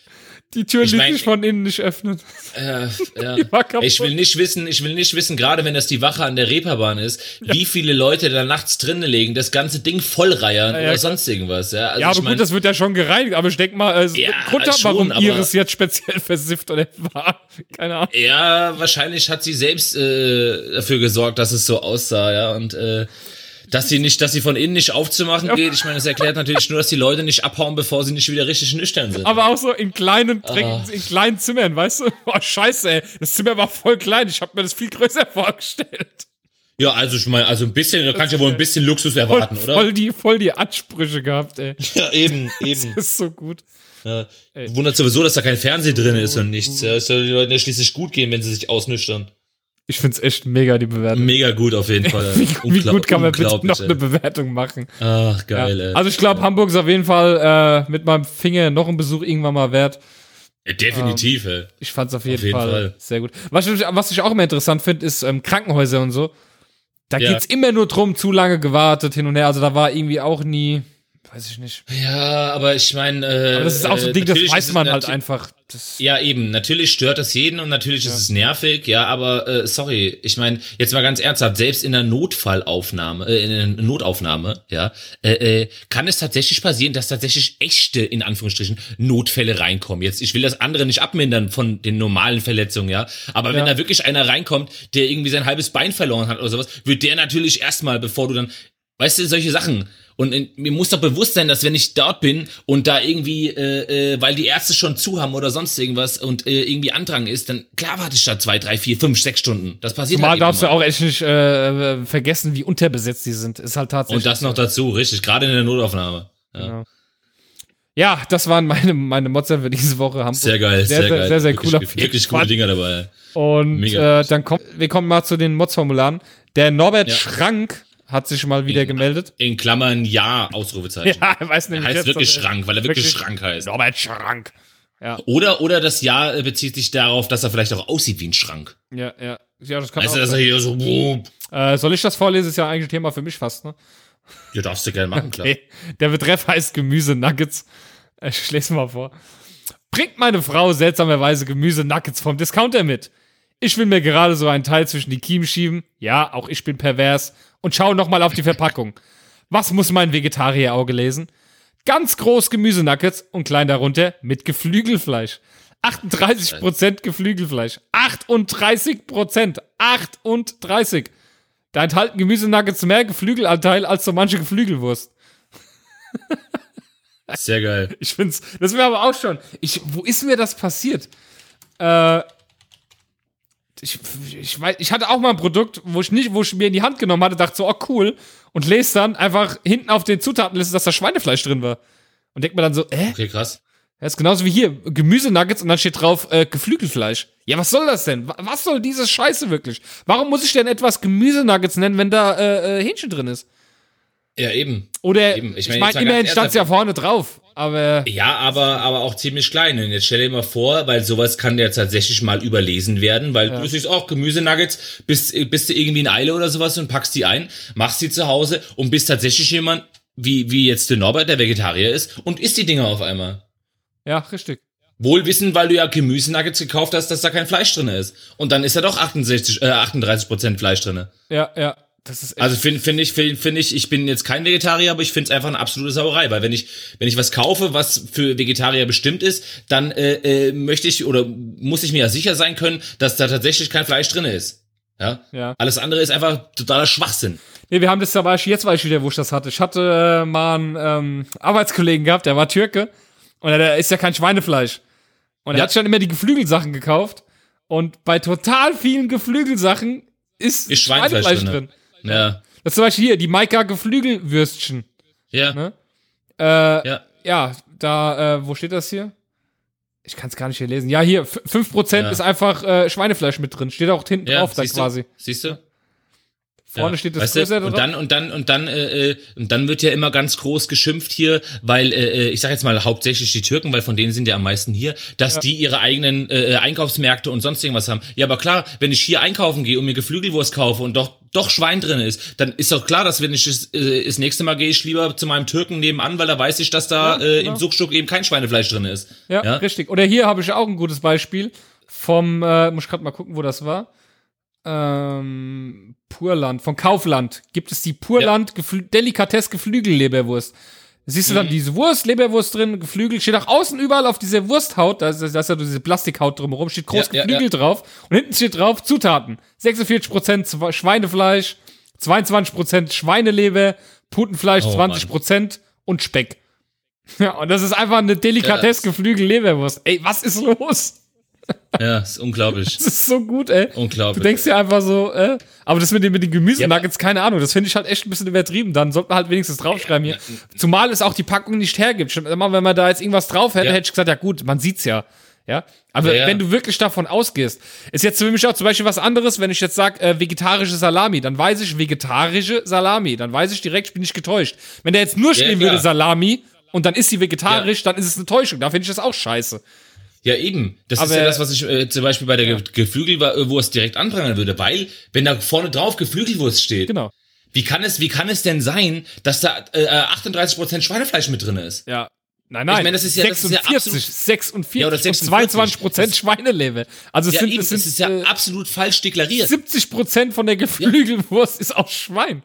S1: Die Tür
S2: ich mein-
S1: sich von innen nicht öffnen.
S2: äh, ja. Ich will nicht wissen, ich will nicht wissen, gerade wenn das die Wache an der Reeperbahn ist, wie viele Leute da nachts drinnen legen, das ganze Ding vollreiern
S1: ja,
S2: oder sonst irgendwas. Ja, also
S1: Ja, aber
S2: mein,
S1: gut, das wird ja schon gereinigt. Aber ich denke mal, es
S2: Ja,
S1: ja, Grund
S2: schon,
S1: warum
S2: aber-
S1: Iris jetzt speziell versifft oder war. Keine Ahnung.
S2: Ja, wahrscheinlich hat sie selbst äh, dafür gesorgt, dass es so aussah, ja. Und äh, dass sie nicht, dass sie von innen nicht aufzumachen geht. Ich meine, das erklärt natürlich nur, dass die Leute nicht abhauen, bevor sie nicht wieder richtig nüchtern sind.
S1: Aber auch so in kleinen,
S2: Ah.
S1: in kleinen Zimmern, weißt du? Boah, scheiße, ey. Das Zimmer war voll klein. Ich habe mir das viel größer vorgestellt.
S2: ja, also ich meine, also ein bisschen, da kann ich ja wohl ein bisschen Luxus
S1: Voll,
S2: erwarten, oder?
S1: voll, die, voll die Ansprüche gehabt, ey.
S3: Ja, eben, eben.
S1: Das ist so gut.
S2: Ja. Wundert sowieso, dass da kein Fernseh drin ist und nichts. Ja, es soll den Leuten ja schließlich gut gehen, wenn sie sich ausnüchtern.
S1: Ich find's echt mega, die Bewertung.
S2: Mega gut auf jeden Fall.
S1: Wie, wie gut kann man bitte noch eine Bewertung machen?
S2: Ach, geil,
S1: Ja.
S2: ey.
S1: Also ich glaube, Hamburg ist auf jeden Fall äh, mit meinem Finger noch ein Besuch irgendwann mal wert.
S2: Ja, definitiv, ey.
S1: Ich fand's auf jeden,
S2: jeden
S1: Fall,
S2: Fall.
S1: sehr gut. Was ich, was ich auch immer interessant finde, ist ähm, Krankenhäuser und so. Da
S2: Ja.
S1: geht's immer nur drum, zu lange gewartet hin und her. Also da war irgendwie auch nie, weiß ich nicht.
S2: Ja, aber ich meine, äh,
S1: Aber das ist auch so ein Ding, das weiß man halt einfach. Das,
S2: Ja, eben. Natürlich stört das jeden und natürlich ist es nervig, ja, aber äh, sorry, ich meine, jetzt mal ganz ernsthaft, selbst in der Notfallaufnahme, äh, in der Notaufnahme, ja, äh, äh, kann es tatsächlich passieren, dass tatsächlich echte, in Anführungsstrichen, Notfälle reinkommen. Jetzt, ich will das andere nicht abmindern von den normalen Verletzungen, ja, aber wenn
S1: Ja.
S2: da wirklich einer reinkommt, der irgendwie sein halbes Bein verloren hat oder sowas, wird der natürlich erstmal, bevor du dann, weißt du, solche Sachen. Und in, mir muss doch bewusst sein, dass wenn ich dort bin und da irgendwie, äh, äh, weil die Ärzte schon zu haben oder sonst irgendwas und äh, irgendwie Andrang ist, dann klar warte ich da zwei, drei, vier, fünf, sechs Stunden. Das passiert
S1: Mal
S2: halt
S1: darfst du auch echt nicht äh, vergessen, wie unterbesetzt die sind. Ist halt tatsächlich.
S2: Und das noch dazu, richtig, gerade in der Notaufnahme. Ja.
S1: Genau. Ja, das waren meine, meine Motzer für diese Woche. Hamburg.
S2: Sehr geil,
S1: sehr,
S2: sehr,
S1: sehr,
S2: geil.
S1: Sehr, sehr
S2: wirklich,
S1: cool. auf jeden
S2: Wirklich coole. Dinger dabei.
S1: Und
S2: Mega.
S1: äh, dann kommt, wir kommen mal zu den Mods-Formularen. Der Norbert
S2: Ja.
S1: Schrank hat sich mal wieder gemeldet.
S2: In Klammern ja, Ausrufezeichen.
S1: Ja, er weiß
S2: Er
S1: nämlich
S2: heißt wirklich
S1: er-
S2: Schrank, weil er wirklich,
S1: wirklich-
S2: Schrank heißt.
S1: Norbert Schrank. Ja,
S2: Oder, oder das Ja äh, bezieht sich darauf, dass er vielleicht auch aussieht wie ein Schrank.
S1: ja, ja. Ja, das kann
S2: Weißt
S1: auch
S2: du, dass er hier so,
S1: Äh, soll ich das vorlesen? Ist ja eigentlich ein Thema für mich fast, ne?
S2: ja, darfst du gerne machen, klar.
S1: Okay. Der Betreff heißt Gemüse-Nuggets. Ich lese mal vor. Bringt meine Frau seltsamerweise Gemüse-Nuggets vom Discounter mit. Ich will mir gerade so einen Teil zwischen die Kiemen schieben. Ja, auch ich bin pervers. Und schaue nochmal auf die Verpackung. Was muss mein Vegetarierauge lesen? Ganz groß Gemüse-Nuggets und klein darunter mit Geflügelfleisch. 38% Geflügelfleisch. 38%. 38. Da enthalten Gemüsenuggets mehr Geflügelanteil als so manche Geflügelwurst.
S2: Sehr geil.
S1: Ich find's, das wäre aber auch schon. Ich, wo ist mir das passiert? Äh, ich, ich, weiß, ich hatte auch mal ein Produkt, wo ich nicht, wo ich mir in die Hand genommen hatte, dachte so, oh cool, und lese dann einfach hinten auf den Zutatenliste, dass da Schweinefleisch drin war. Und denk mir dann so, äh,
S2: Okay, krass.
S1: das ist genauso wie hier, Gemüsenuggets und dann steht drauf, äh, Geflügelfleisch. Ja, was soll das denn? Wa- Was soll diese Scheiße wirklich? Warum muss ich denn etwas Gemüsenuggets nennen, wenn da äh, äh, Hähnchen drin ist?
S2: Ja, eben.
S1: Oder,
S2: Eben,
S1: ich
S2: ich
S1: meine,
S2: jetzt mal
S1: immerhin
S2: ganz
S1: stand's ja vorne drauf, aber...
S2: Ja, aber, aber auch ziemlich klein. Und jetzt stell dir mal vor, weil sowas kann ja tatsächlich mal überlesen werden, weil du siehst auch Gemüsenuggets, bist, bist du irgendwie in Eile oder sowas und packst die ein, machst die zu Hause und bist tatsächlich jemand, wie, wie jetzt der Norbert, der Vegetarier ist, und isst die Dinger auf einmal.
S1: Ja, richtig.
S2: Wohl wissen, weil du ja Gemüsenuggets gekauft hast, dass da kein Fleisch drin ist. Und dann ist ja doch 68, äh, 38% Fleisch drin.
S1: Ja, ja. Das ist.
S2: Also finde find ich, finde find ich, ich bin jetzt kein Vegetarier, aber ich finde es einfach eine absolute Sauerei, weil wenn ich, wenn ich was kaufe, was für Vegetarier bestimmt ist, dann äh, äh, möchte ich oder muss ich mir ja sicher sein können, dass da tatsächlich kein Fleisch drin ist. Ja?
S1: Ja.
S2: Alles andere ist einfach totaler Schwachsinn.
S1: nee, wir haben das zum Beispiel, jetzt weiß ich wieder, wo ich das hatte. Ich hatte äh, mal einen ähm, Arbeitskollegen gehabt, der war Türke. Und der ist ja kein Schweinefleisch. Und er
S2: Ja.
S1: hat schon immer die Geflügelsachen gekauft. Und bei total vielen Geflügelsachen ist,
S2: Ist Schweinefleisch drin. Ja.
S1: Das ist zum Beispiel hier, die Maika Geflügelwürstchen.
S2: Ja.
S1: Ne? Äh,
S2: Ja.
S1: ja, da, äh, wo steht das hier? Ich kann es gar nicht hier lesen. Ja, hier, f- 5%
S2: Ja.
S1: ist einfach äh, Schweinefleisch mit drin. Steht auch hinten
S2: Ja,
S1: drauf, da quasi.
S2: Du? Siehst du?
S1: Vorne
S2: Ja.
S1: steht das
S2: weißt du,
S1: größer
S2: und
S1: drauf.
S2: dann und dann und dann äh, äh, und dann wird ja immer ganz groß geschimpft hier, weil äh, äh, ich sage jetzt mal hauptsächlich die Türken, weil von denen sind ja am meisten hier, dass die ihre eigenen äh, Einkaufsmärkte und sonst irgendwas haben. Ja, aber klar, wenn ich hier einkaufen gehe und mir Geflügelwurst kaufe und doch doch Schwein drin ist, dann ist doch klar, dass wenn ich das, äh, das nächste Mal gehe ich lieber zu meinem Türken nebenan, weil da weiß ich, dass da
S1: Ja,
S2: äh,
S1: genau.
S2: im Suchstück eben kein Schweinefleisch drin ist.
S1: Ja,
S2: Ja?
S1: richtig. Oder hier habe ich auch ein gutes Beispiel vom, äh, muss ich gerade mal gucken, wo das war. Ähm, Purland, von Kaufland gibt es die Purland Geflü Delikatesse Geflügelleberwurst. Siehst du dann diese Wurst, Leberwurst drin, Geflügel, steht auch außen überall auf dieser Wursthaut, da ist, da ist ja diese Plastikhaut drumherum, steht groß
S2: Ja, ja,
S1: Geflügel drauf und hinten steht drauf Zutaten. 46% Zwa- Schweinefleisch, 22% Schweineleber, Putenfleisch
S2: Oh,
S1: 20% und Speck. Ja, und das ist einfach eine Delikatesse Geflügel-Leberwurst. Ey, was ist los?
S2: Ja, ist unglaublich.
S1: Das ist so gut, ey. Du
S2: unglaublich.
S1: denkst dir einfach so, äh, aber das mit den, mit den Gemüsenuggets, keine Ahnung, das finde ich halt echt ein bisschen übertrieben. Dann sollte man halt wenigstens draufschreiben hier. Zumal es auch die Packung nicht hergibt. Immer wenn man da jetzt irgendwas drauf hätte,
S2: Ja.
S1: hätte ich gesagt, ja gut, man sieht's ja. Ja, aber
S2: Ja, ja.
S1: wenn du wirklich davon ausgehst, ist jetzt für mich auch zum Beispiel was anderes, wenn ich jetzt sage, äh, vegetarische Salami, dann weiß ich vegetarische Salami, dann weiß ich direkt, ich bin nicht getäuscht. Wenn da jetzt nur stehen würde Salami und dann ist sie vegetarisch, dann ist es eine Täuschung. Da finde ich das auch scheiße.
S2: Ja, eben. Das ist
S1: Aber-
S2: ja das, was ich äh, zum Beispiel bei der Ge Geflügelwurst direkt anprangern würde, weil, wenn da vorne drauf Geflügelwurst steht,
S1: Genau.
S2: wie kann es, wie kann es denn sein, dass da äh, 38% Schweinefleisch mit drin ist?
S1: Ja. Nein, nein.
S2: Ich meine, das ist ja- das ist ja
S1: 46,
S2: absolut-
S1: 46,
S2: Ja, oder
S1: und
S2: 46.
S1: 22 Prozent Schweineleber. Also es
S2: Ja,
S1: sind,
S2: eben,
S1: es
S2: das
S1: sind
S2: ist ja
S1: äh,
S2: absolut falsch deklariert.
S1: 70 Prozent von der Geflügelwurst ist auch Schwein.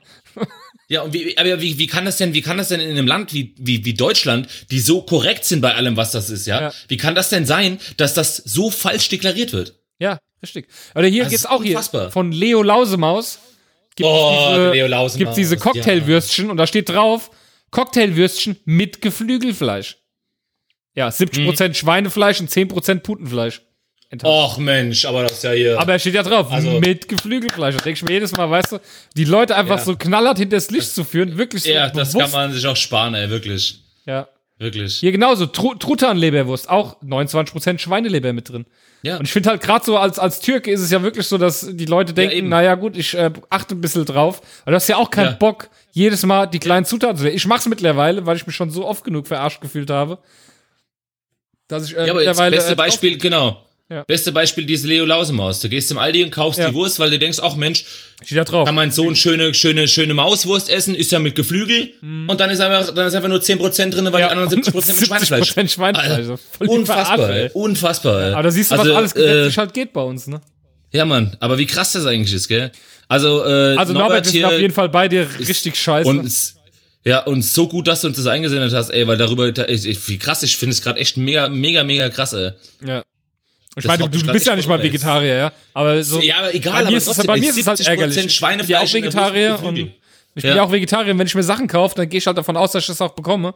S2: Ja, und wie, aber wie, wie kann das denn, wie kann das denn in einem Land wie, wie, wie Deutschland, die so korrekt sind bei allem, was das ist, ja?
S1: Ja.
S2: Wie kann das denn sein, dass das so falsch deklariert wird?
S1: Ja, richtig. Oder hier
S2: Das
S1: geht's auch hier
S2: unfassbar.
S1: von Leo Lausemaus. Gibt
S2: Oh,
S1: diese,
S2: Leo Lausemaus,
S1: Gibt diese Cocktailwürstchen und da steht drauf, Cocktailwürstchen mit Geflügelfleisch. Ja, 70
S2: Mhm.
S1: Prozent Schweinefleisch und 10 Prozent Putenfleisch.
S2: Och Mensch, aber das ist ja hier.
S1: Aber er steht ja drauf,
S2: Also-
S1: mit Geflügelfleisch. Da denke ich mir jedes Mal, weißt du, die Leute einfach
S2: Ja.
S1: so knallhart hinters Licht zu führen, wirklich so
S2: ja, das
S1: bewusst.
S2: kann man sich auch sparen, ey, wirklich.
S1: Ja.
S2: wirklich.
S1: Hier genauso, Tru Truthahn-Leberwurst, auch 29% Schweineleber mit drin.
S2: Ja.
S1: Und ich finde halt gerade so, als, als Türke ist es ja wirklich so, dass die Leute denken,
S2: eben.
S1: naja gut, ich äh, achte ein bisschen drauf. Aber du hast ja auch keinen
S2: Ja.
S1: Bock, jedes Mal die kleinen Zutaten zu Ich mach's mittlerweile, weil ich mich schon so oft genug verarscht gefühlt habe. Dass ich äh,
S2: Ja, aber
S1: mittlerweile.
S2: beste
S1: äh,
S2: Beispiel, genau.
S1: Ja.
S2: Beste Beispiel diese Leo Lausemaus. Du gehst zum Aldi und kaufst
S1: Ja.
S2: die Wurst, weil du denkst, ach Mensch,
S1: Steht da drauf.
S2: kann mein Sohn schöne, schöne, schöne Mauswurst essen, ist ja mit Geflügel und dann ist einfach, dann ist einfach nur 10% drin, weil die anderen 70% mit Schweinefleisch.
S1: 70% Schweinefleisch. Voll die
S2: Unfassbar,
S1: Verarsche,
S2: ey. unfassbar. ey.
S1: Aber da siehst du,
S2: also,
S1: was alles
S2: äh,
S1: gesetzlich halt geht bei uns, ne?
S2: Ja, Mann, aber wie krass das eigentlich ist, gell? Also, äh,
S1: Also Norbert, wir sind auf jeden Fall bei dir richtig scheiße.
S2: und ja, und so gut, dass du uns das eingesendet hast, ey, weil darüber, da- ich, ich, wie krass, ich finde es gerade echt mega, mega, mega krass, ey.
S1: ja. Ich meine, du, du bist ja nicht mal. Vegetarier, ja? Aber so.
S2: Ja, aber egal,
S1: bei mir
S2: aber
S1: ist es, bei mir ist es halt
S2: 70%
S1: ärgerlich. Ich bin ja auch Vegetarier und ich bin
S2: Ja.
S1: ja auch Vegetarier. Wenn ich mir Sachen kaufe, dann gehe ich halt davon aus, dass ich das auch bekomme.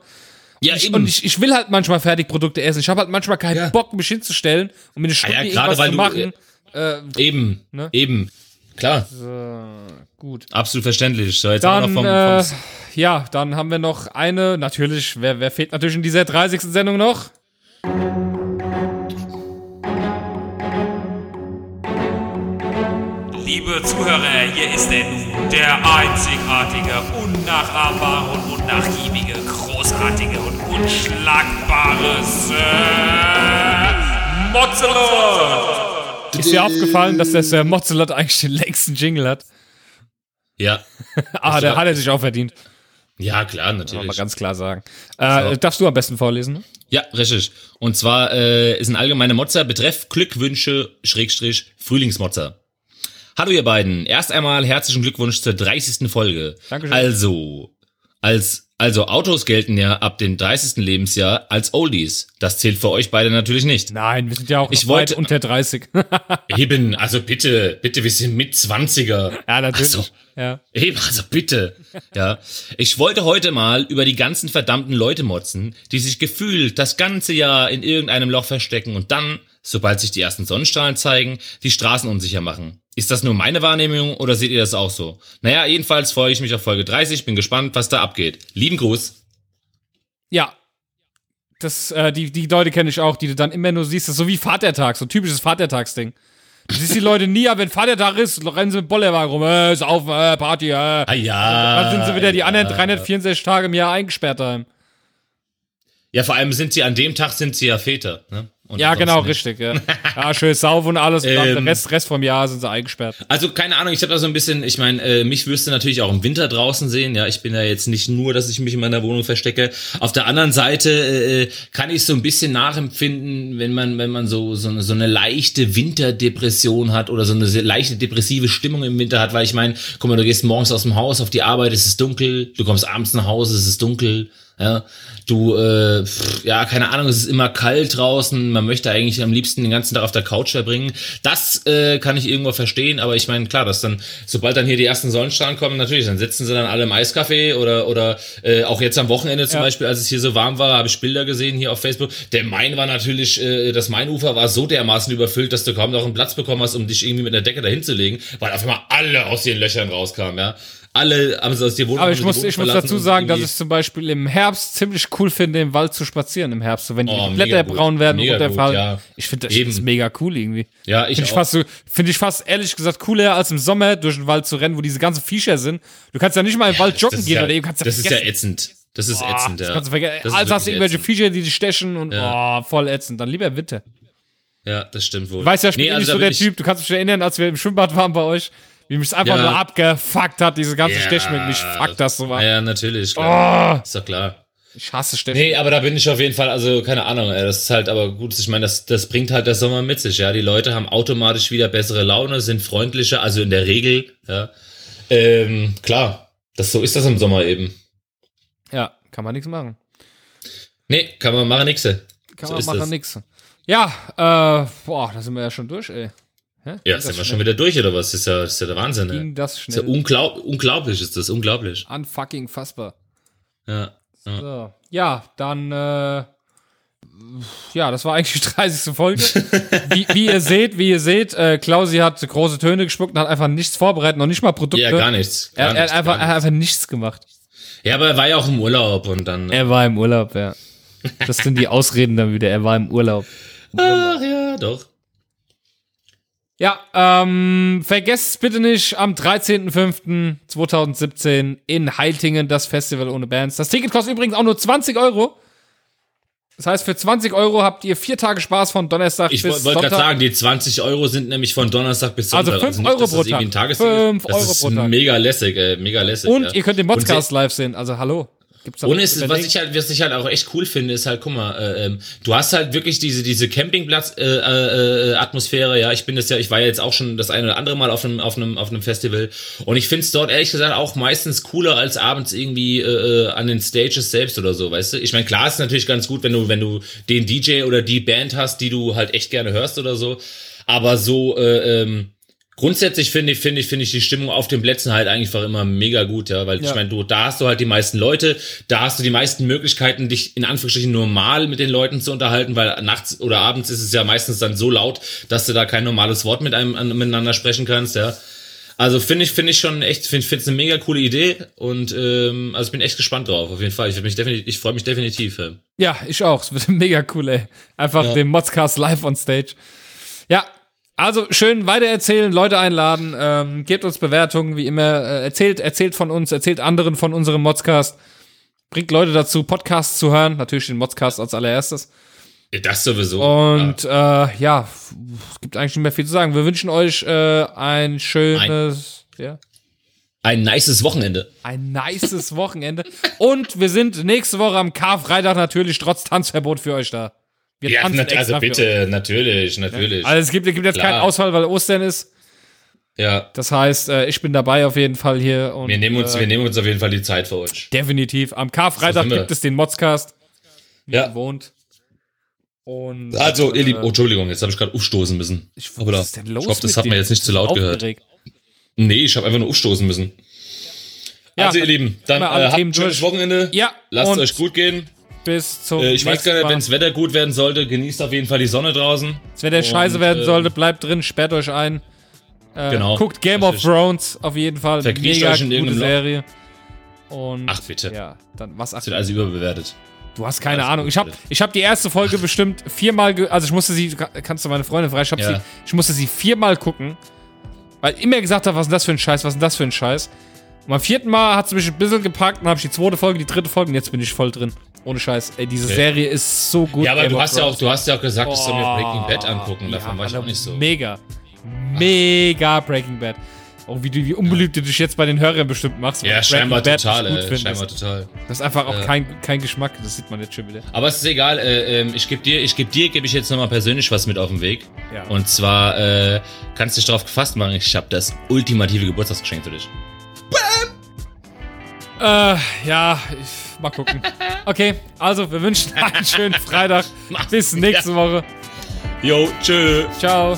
S2: Ja,
S1: Ich,
S2: eben.
S1: und ich, ich will halt manchmal Fertigprodukte essen. Ich habe halt manchmal keinen
S2: Ja.
S1: Bock, mich hinzustellen und mir eine Stunde
S2: ja, gerade
S1: irgendwas
S2: weil
S1: zu
S2: du,
S1: machen. Äh,
S2: eben,
S1: Ne?
S2: eben. Klar,
S1: gut.
S2: absolut verständlich. So, jetzt haben
S1: Dann,
S2: wir noch
S1: äh,
S2: vom, vom
S1: ja, dann haben wir noch eine, natürlich, wer, wer fehlt natürlich in dieser 30. Sendung noch?
S5: Liebe Zuhörer, hier ist er nun, der einzigartige, unnachahmbare und unnachgiebige, großartige und unschlagbare Sir Mozzelot!
S1: Ist dir aufgefallen, dass der Sir Mozzelot eigentlich den längsten Jingle hat?
S2: ja.
S1: Ah, der hat er sich auch verdient.
S2: Ja, klar,
S1: Kann man
S2: natürlich.
S1: mal ganz klar sagen. Äh, darfst du am besten vorlesen? Ne?
S2: Ja, richtig. Und zwar äh, ist ein allgemeiner Motzer betreff Glückwünsche Schrägstrich Frühlingsmotzer. Hallo ihr beiden. Erst einmal herzlichen Glückwunsch zur 30. Folge.
S1: Dankeschön.
S2: Also, als also Autos gelten ja ab dem 30. Lebensjahr als Oldies. Das zählt für euch beide natürlich nicht.
S1: Nein, wir sind ja auch
S2: Ich wollte-
S1: unter 30.
S2: Eben, also bitte, bitte, wir sind mit 20er.
S1: ja, natürlich.
S2: Ach so.
S1: Ja.
S2: Eben, also bitte. Ja. Ich wollte heute mal über die ganzen verdammten Leute motzen, die sich gefühlt das ganze Jahr in irgendeinem Loch verstecken und dann, sobald sich die ersten Sonnenstrahlen zeigen, die Straßen unsicher machen. Ist das nur meine Wahrnehmung oder seht ihr das auch so? Naja, jedenfalls freue ich mich auf Folge 30, bin gespannt, was da abgeht. Lieben Gruß.
S1: Ja. Das, äh, die, die Leute kenne ich auch, die du dann immer nur siehst. Das ist so wie Vatertag, so ein typisches Vatertagsding. Du siehst die Leute nie, aber wenn Vatertag ist, rennen sie mit Bollerwagen rum, äh, saufen, äh, Party, äh.
S2: Ah ja.
S1: Dann sind sie wieder die anderen 364 Tage im Jahr eingesperrt daheim.
S2: Ja, vor allem sind sie an dem Tag sind sie ja Väter. Ne? Und
S1: Ja, genau,
S2: nicht.
S1: richtig, ja. Ja, schön saufen und alles. Und dann
S2: Ähm.
S1: der Rest, Rest vom Jahr sind sie eingesperrt.
S2: Also keine Ahnung, ich habe da so ein bisschen, ich meine, äh, mich wirst du natürlich auch im Winter draußen sehen. Ja, ich bin ja jetzt nicht nur, dass ich mich in meiner Wohnung verstecke. Auf der anderen Seite äh, kann ich so ein bisschen nachempfinden, wenn man, wenn man so so eine, so eine leichte Winterdepression hat oder so eine leichte depressive Stimmung im Winter hat, weil ich meine, guck mal, du gehst morgens aus dem Haus auf die Arbeit, es ist dunkel, du kommst abends nach Hause, es ist dunkel. Ja, du, äh, pff, ja, keine Ahnung, es ist immer kalt draußen, man möchte eigentlich am liebsten den ganzen Tag auf der Couch verbringen. Das äh, kann ich irgendwo verstehen, aber ich meine, klar, dass dann, sobald dann hier die ersten Sonnenstrahlen kommen, natürlich, dann sitzen sie dann alle im Eiscafé oder, oder äh, auch jetzt am Wochenende zum
S1: Ja.
S2: Beispiel, als es hier so warm war, habe ich Bilder gesehen hier auf Facebook. Der Main war natürlich, äh, das Mainufer war so dermaßen überfüllt, dass du kaum noch einen Platz bekommen hast, um dich irgendwie mit einer Decke dahin zu legen, weil auf einmal alle aus den Löchern rauskamen, ja. Alle haben sie aus der Wohnung
S1: Aber ich muss, ich muss dazu sagen, dass ich zum Beispiel im Herbst ziemlich cool finde, im Wald zu spazieren im Herbst. So, wenn die
S2: Oh,
S1: Blätter
S2: gut.
S1: braun werden und runterfallen.
S2: ja.
S1: Ich finde das ist mega cool irgendwie.
S2: Ja, ich
S1: Finde ich, fast so, finde ich fast ehrlich gesagt cooler, als im Sommer durch den Wald zu rennen, wo diese ganzen Viecher sind. Du kannst ja nicht mal im Wald joggen
S2: das
S1: gehen
S2: ja,
S1: oder eben kannst du
S2: das ist ja
S1: vergessen.
S2: ätzend. Das ist
S1: Boah,
S2: ätzend,
S1: das
S2: ja.
S1: kannst du vergessen.
S2: Das
S1: Also hast du irgendwelche
S2: ätzend.
S1: Viecher, die dich stechen und
S2: Ja.
S1: oh, voll ätzend. Dann lieber Winter.
S2: Ja, das stimmt wohl.
S1: Du weißt ja, ich bin
S2: Nee, also
S1: nicht so der Typ. Du kannst dich erinnern, als wir im Schwimmbad waren bei euch, wie mich einfach
S2: Ja.
S1: nur abgefuckt hat, diese ganze
S2: Ja.
S1: Stechmücken. Mich fuckt das so war.
S2: Ja, natürlich, klar. Ist doch klar.
S1: Ich hasse Stechmücken.
S2: Nee, aber da bin ich auf jeden Fall, also keine Ahnung, ey, das ist halt aber gut, ich meine, das, das bringt halt der Sommer mit sich, ja. Die Leute haben automatisch wieder bessere Laune, sind freundlicher, also in der Regel, ja. Ähm, klar, das, so ist das im Sommer eben.
S1: Ja, kann man nichts machen.
S2: Nee, kann man machen, nix.
S1: Kann
S2: So
S1: man machen nix. Ja, äh, boah, da sind wir ja schon durch, ey. Hä?
S2: Ja, sind wir
S1: schnell?
S2: schon wieder durch, oder was? Das ist ja, das ist ja der Wahnsinn, ey.
S1: Ging das
S2: Das ist ja
S1: schnell.
S2: unglaub, unglaublich, ist das, unglaublich.
S1: Unfucking fassbar.
S2: Ja. ja.
S1: So. Ja, dann, äh, ja, das war eigentlich die 30. Folge. wie, wie ihr seht, wie ihr seht, äh, Klausi hat große Töne gespuckt und hat einfach nichts vorbereitet, noch nicht mal Produkte.
S2: Ja, gar nichts. Gar
S1: er, er,
S2: nichts,
S1: hat einfach, er hat
S2: nichts.
S1: einfach nichts gemacht.
S2: Ja, aber er war ja auch im Urlaub und dann.
S1: Er war im Urlaub, ja. Das sind die Ausreden dann wieder. Er war im Urlaub.
S2: Ach ja, doch.
S1: Ja, ähm, vergesst bitte nicht am 13.05.2017 in Heiltingen das Festival ohne Bands. Das Ticket kostet übrigens auch nur 20 Euro. Das heißt, für 20 Euro habt ihr vier Tage Spaß von Donnerstag
S2: Ich
S1: bis
S2: wollte gerade
S1: Sonntag.
S2: sagen, die 20 Euro sind nämlich von Donnerstag bis
S1: Also
S2: Sonntag.
S1: fünf
S2: nicht,
S1: Euro
S2: dass
S1: pro
S2: das irgendwie
S1: Tag.
S2: ein Tagesticket-
S1: Fünf
S2: das
S1: Euro
S2: ist
S1: pro Tag.
S2: mega lässig, äh, mega lässig.
S1: Und
S2: ja.
S1: ihr könnt den Podcast live sehen. Also hallo. Gibt's
S2: Ohne
S1: zu
S2: was ich halt, was ich halt auch echt cool finde, ist halt, guck mal, äh, ähm, du hast halt wirklich diese diese Campingplatz äh, äh, äh. Ja, ich bin das ja, ich war ja jetzt auch schon das eine oder andere Mal auf einem auf einem auf einem Festival und ich finde es dort ehrlich gesagt auch meistens cooler als abends irgendwie äh, äh, an den Stages selbst oder so, weißt du? Ich meine, klar ist natürlich ganz gut, wenn du wenn du den DJ oder die Band hast, die du halt echt gerne hörst oder so, aber so äh, ähm, Grundsätzlich finde ich, finde ich, finde ich die Stimmung auf den Plätzen halt eigentlich einfach immer mega gut, ja, weil
S1: Ja.
S2: ich meine, du, da hast du halt die meisten Leute, da hast du die meisten Möglichkeiten, dich in Anführungsstrichen normal mit den Leuten zu unterhalten, weil nachts oder abends ist es ja meistens dann so laut, dass du da kein normales Wort mit einem an- miteinander sprechen kannst, ja. Also finde ich, finde ich schon echt, finde finde es eine mega coole Idee und ähm, also ich bin echt gespannt drauf, auf jeden Fall. Ich, mich definitiv, ich freue mich definitiv. Ja.
S1: Ja, ich auch. Es wird mega cool, ey. Einfach
S2: Ja.
S1: den Modscast live on stage. Ja, also schön weitererzählen, Leute einladen, ähm, gebt uns Bewertungen, wie immer. Äh, erzählt, erzählt von uns, erzählt anderen von unserem Modscast. Bringt Leute dazu, Podcasts zu hören. Natürlich den Modscast als allererstes.
S2: Das sowieso.
S1: Und äh, ja, es gibt eigentlich nicht mehr viel zu sagen. Wir wünschen euch äh, ein schönes, ja,
S2: Ein nices Wochenende.
S1: ein nices Wochenende. Und wir sind nächste Woche am Karfreitag natürlich trotz Tanzverbot für euch da. Wir
S2: Ja, nat- also bitte, natürlich, natürlich.
S1: Also es gibt, es gibt jetzt
S2: Klar.
S1: keinen Ausfall, weil Ostern ist.
S2: Ja,
S1: Das heißt, äh, ich bin dabei auf jeden Fall hier. Und,
S2: wir nehmen uns,
S1: äh,
S2: wir nehmen uns auf jeden Fall die Zeit für euch.
S1: definitiv. Am Karfreitag gibt es den Modscast, wie
S2: Ja.
S1: gewohnt. Und
S2: Also, ihr
S1: äh,
S2: Lieben, oh, Entschuldigung, jetzt habe ich gerade aufstoßen müssen.
S1: ich,
S2: Hoppla.
S1: was ist denn los
S2: ich hoffe, das hat man jetzt nicht zu laut gehört.
S1: Aufgeregt.
S2: Nee, ich habe einfach nur aufstoßen müssen.
S1: Ja,
S2: also, ihr Lieben, dann äh, habt ein schönes. Wochenende.
S1: Ja,
S2: Lasst
S1: und
S2: euch gut gehen.
S1: Bis zum
S2: Äh, ich weiß gar nicht, wenn das Wetter gut werden sollte, genießt auf jeden Fall die Sonne draußen.
S1: Wenn der scheiße werden
S2: ähm,
S1: sollte, bleibt drin, sperrt euch ein. Äh,
S2: Genau.
S1: Guckt Game of. Thrones auf jeden Fall.
S2: Verkriecht
S1: Mega
S2: euch in Loch.
S1: Serie. Und
S2: Ach, bitte.
S1: ja, dann was ach,
S2: Das wird also überbewertet.
S1: Du hast keine Ahnung. Ich habe ich hab die erste Folge bestimmt viermal, also ich musste sie, kannst du meine Freundin fragen, ich, hab
S2: Ja.
S1: sie, ich musste sie viermal gucken, weil immer gesagt habe, was ist denn das für ein Scheiß, was ist denn das für ein Scheiß. Und beim vierten Mal hat sie mich ein bisschen gepackt und habe ich die zweite Folge, die dritte Folge und jetzt bin ich voll drin. Ohne Scheiß. Ey, diese
S2: Okay.
S1: Serie ist so gut.
S2: Ja, aber
S1: Game
S2: du hast ja auch, du hast ja auch gesagt, ich soll mir
S1: Oh,
S2: Breaking Bad angucken. Davon
S1: ja,
S2: war ich auch nicht so.
S1: Mega. Mega Breaking Bad. Oh, wie, du, wie unbeliebt du dich jetzt bei den Hörern bestimmt machst.
S2: Ja,
S1: du
S2: scheinbar
S1: Bad
S2: total,
S1: gut
S2: äh, scheinbar total.
S1: Das ist einfach auch
S2: Ja.
S1: kein, kein Geschmack, das sieht man jetzt schon wieder.
S2: Aber es ist egal, äh, ähm, ich gebe dir, ich gebe dir, gebe ich jetzt nochmal persönlich was mit auf den Weg.
S1: Ja.
S2: Und zwar äh, kannst du dich darauf gefasst machen, ich habe das ultimative Geburtstagsgeschenk für dich.
S1: Äh, ja, ich, mal gucken. Okay, also wir wünschen einen schönen Freitag. Bis nächste Woche.
S2: Jo, tschö.
S1: Ciao.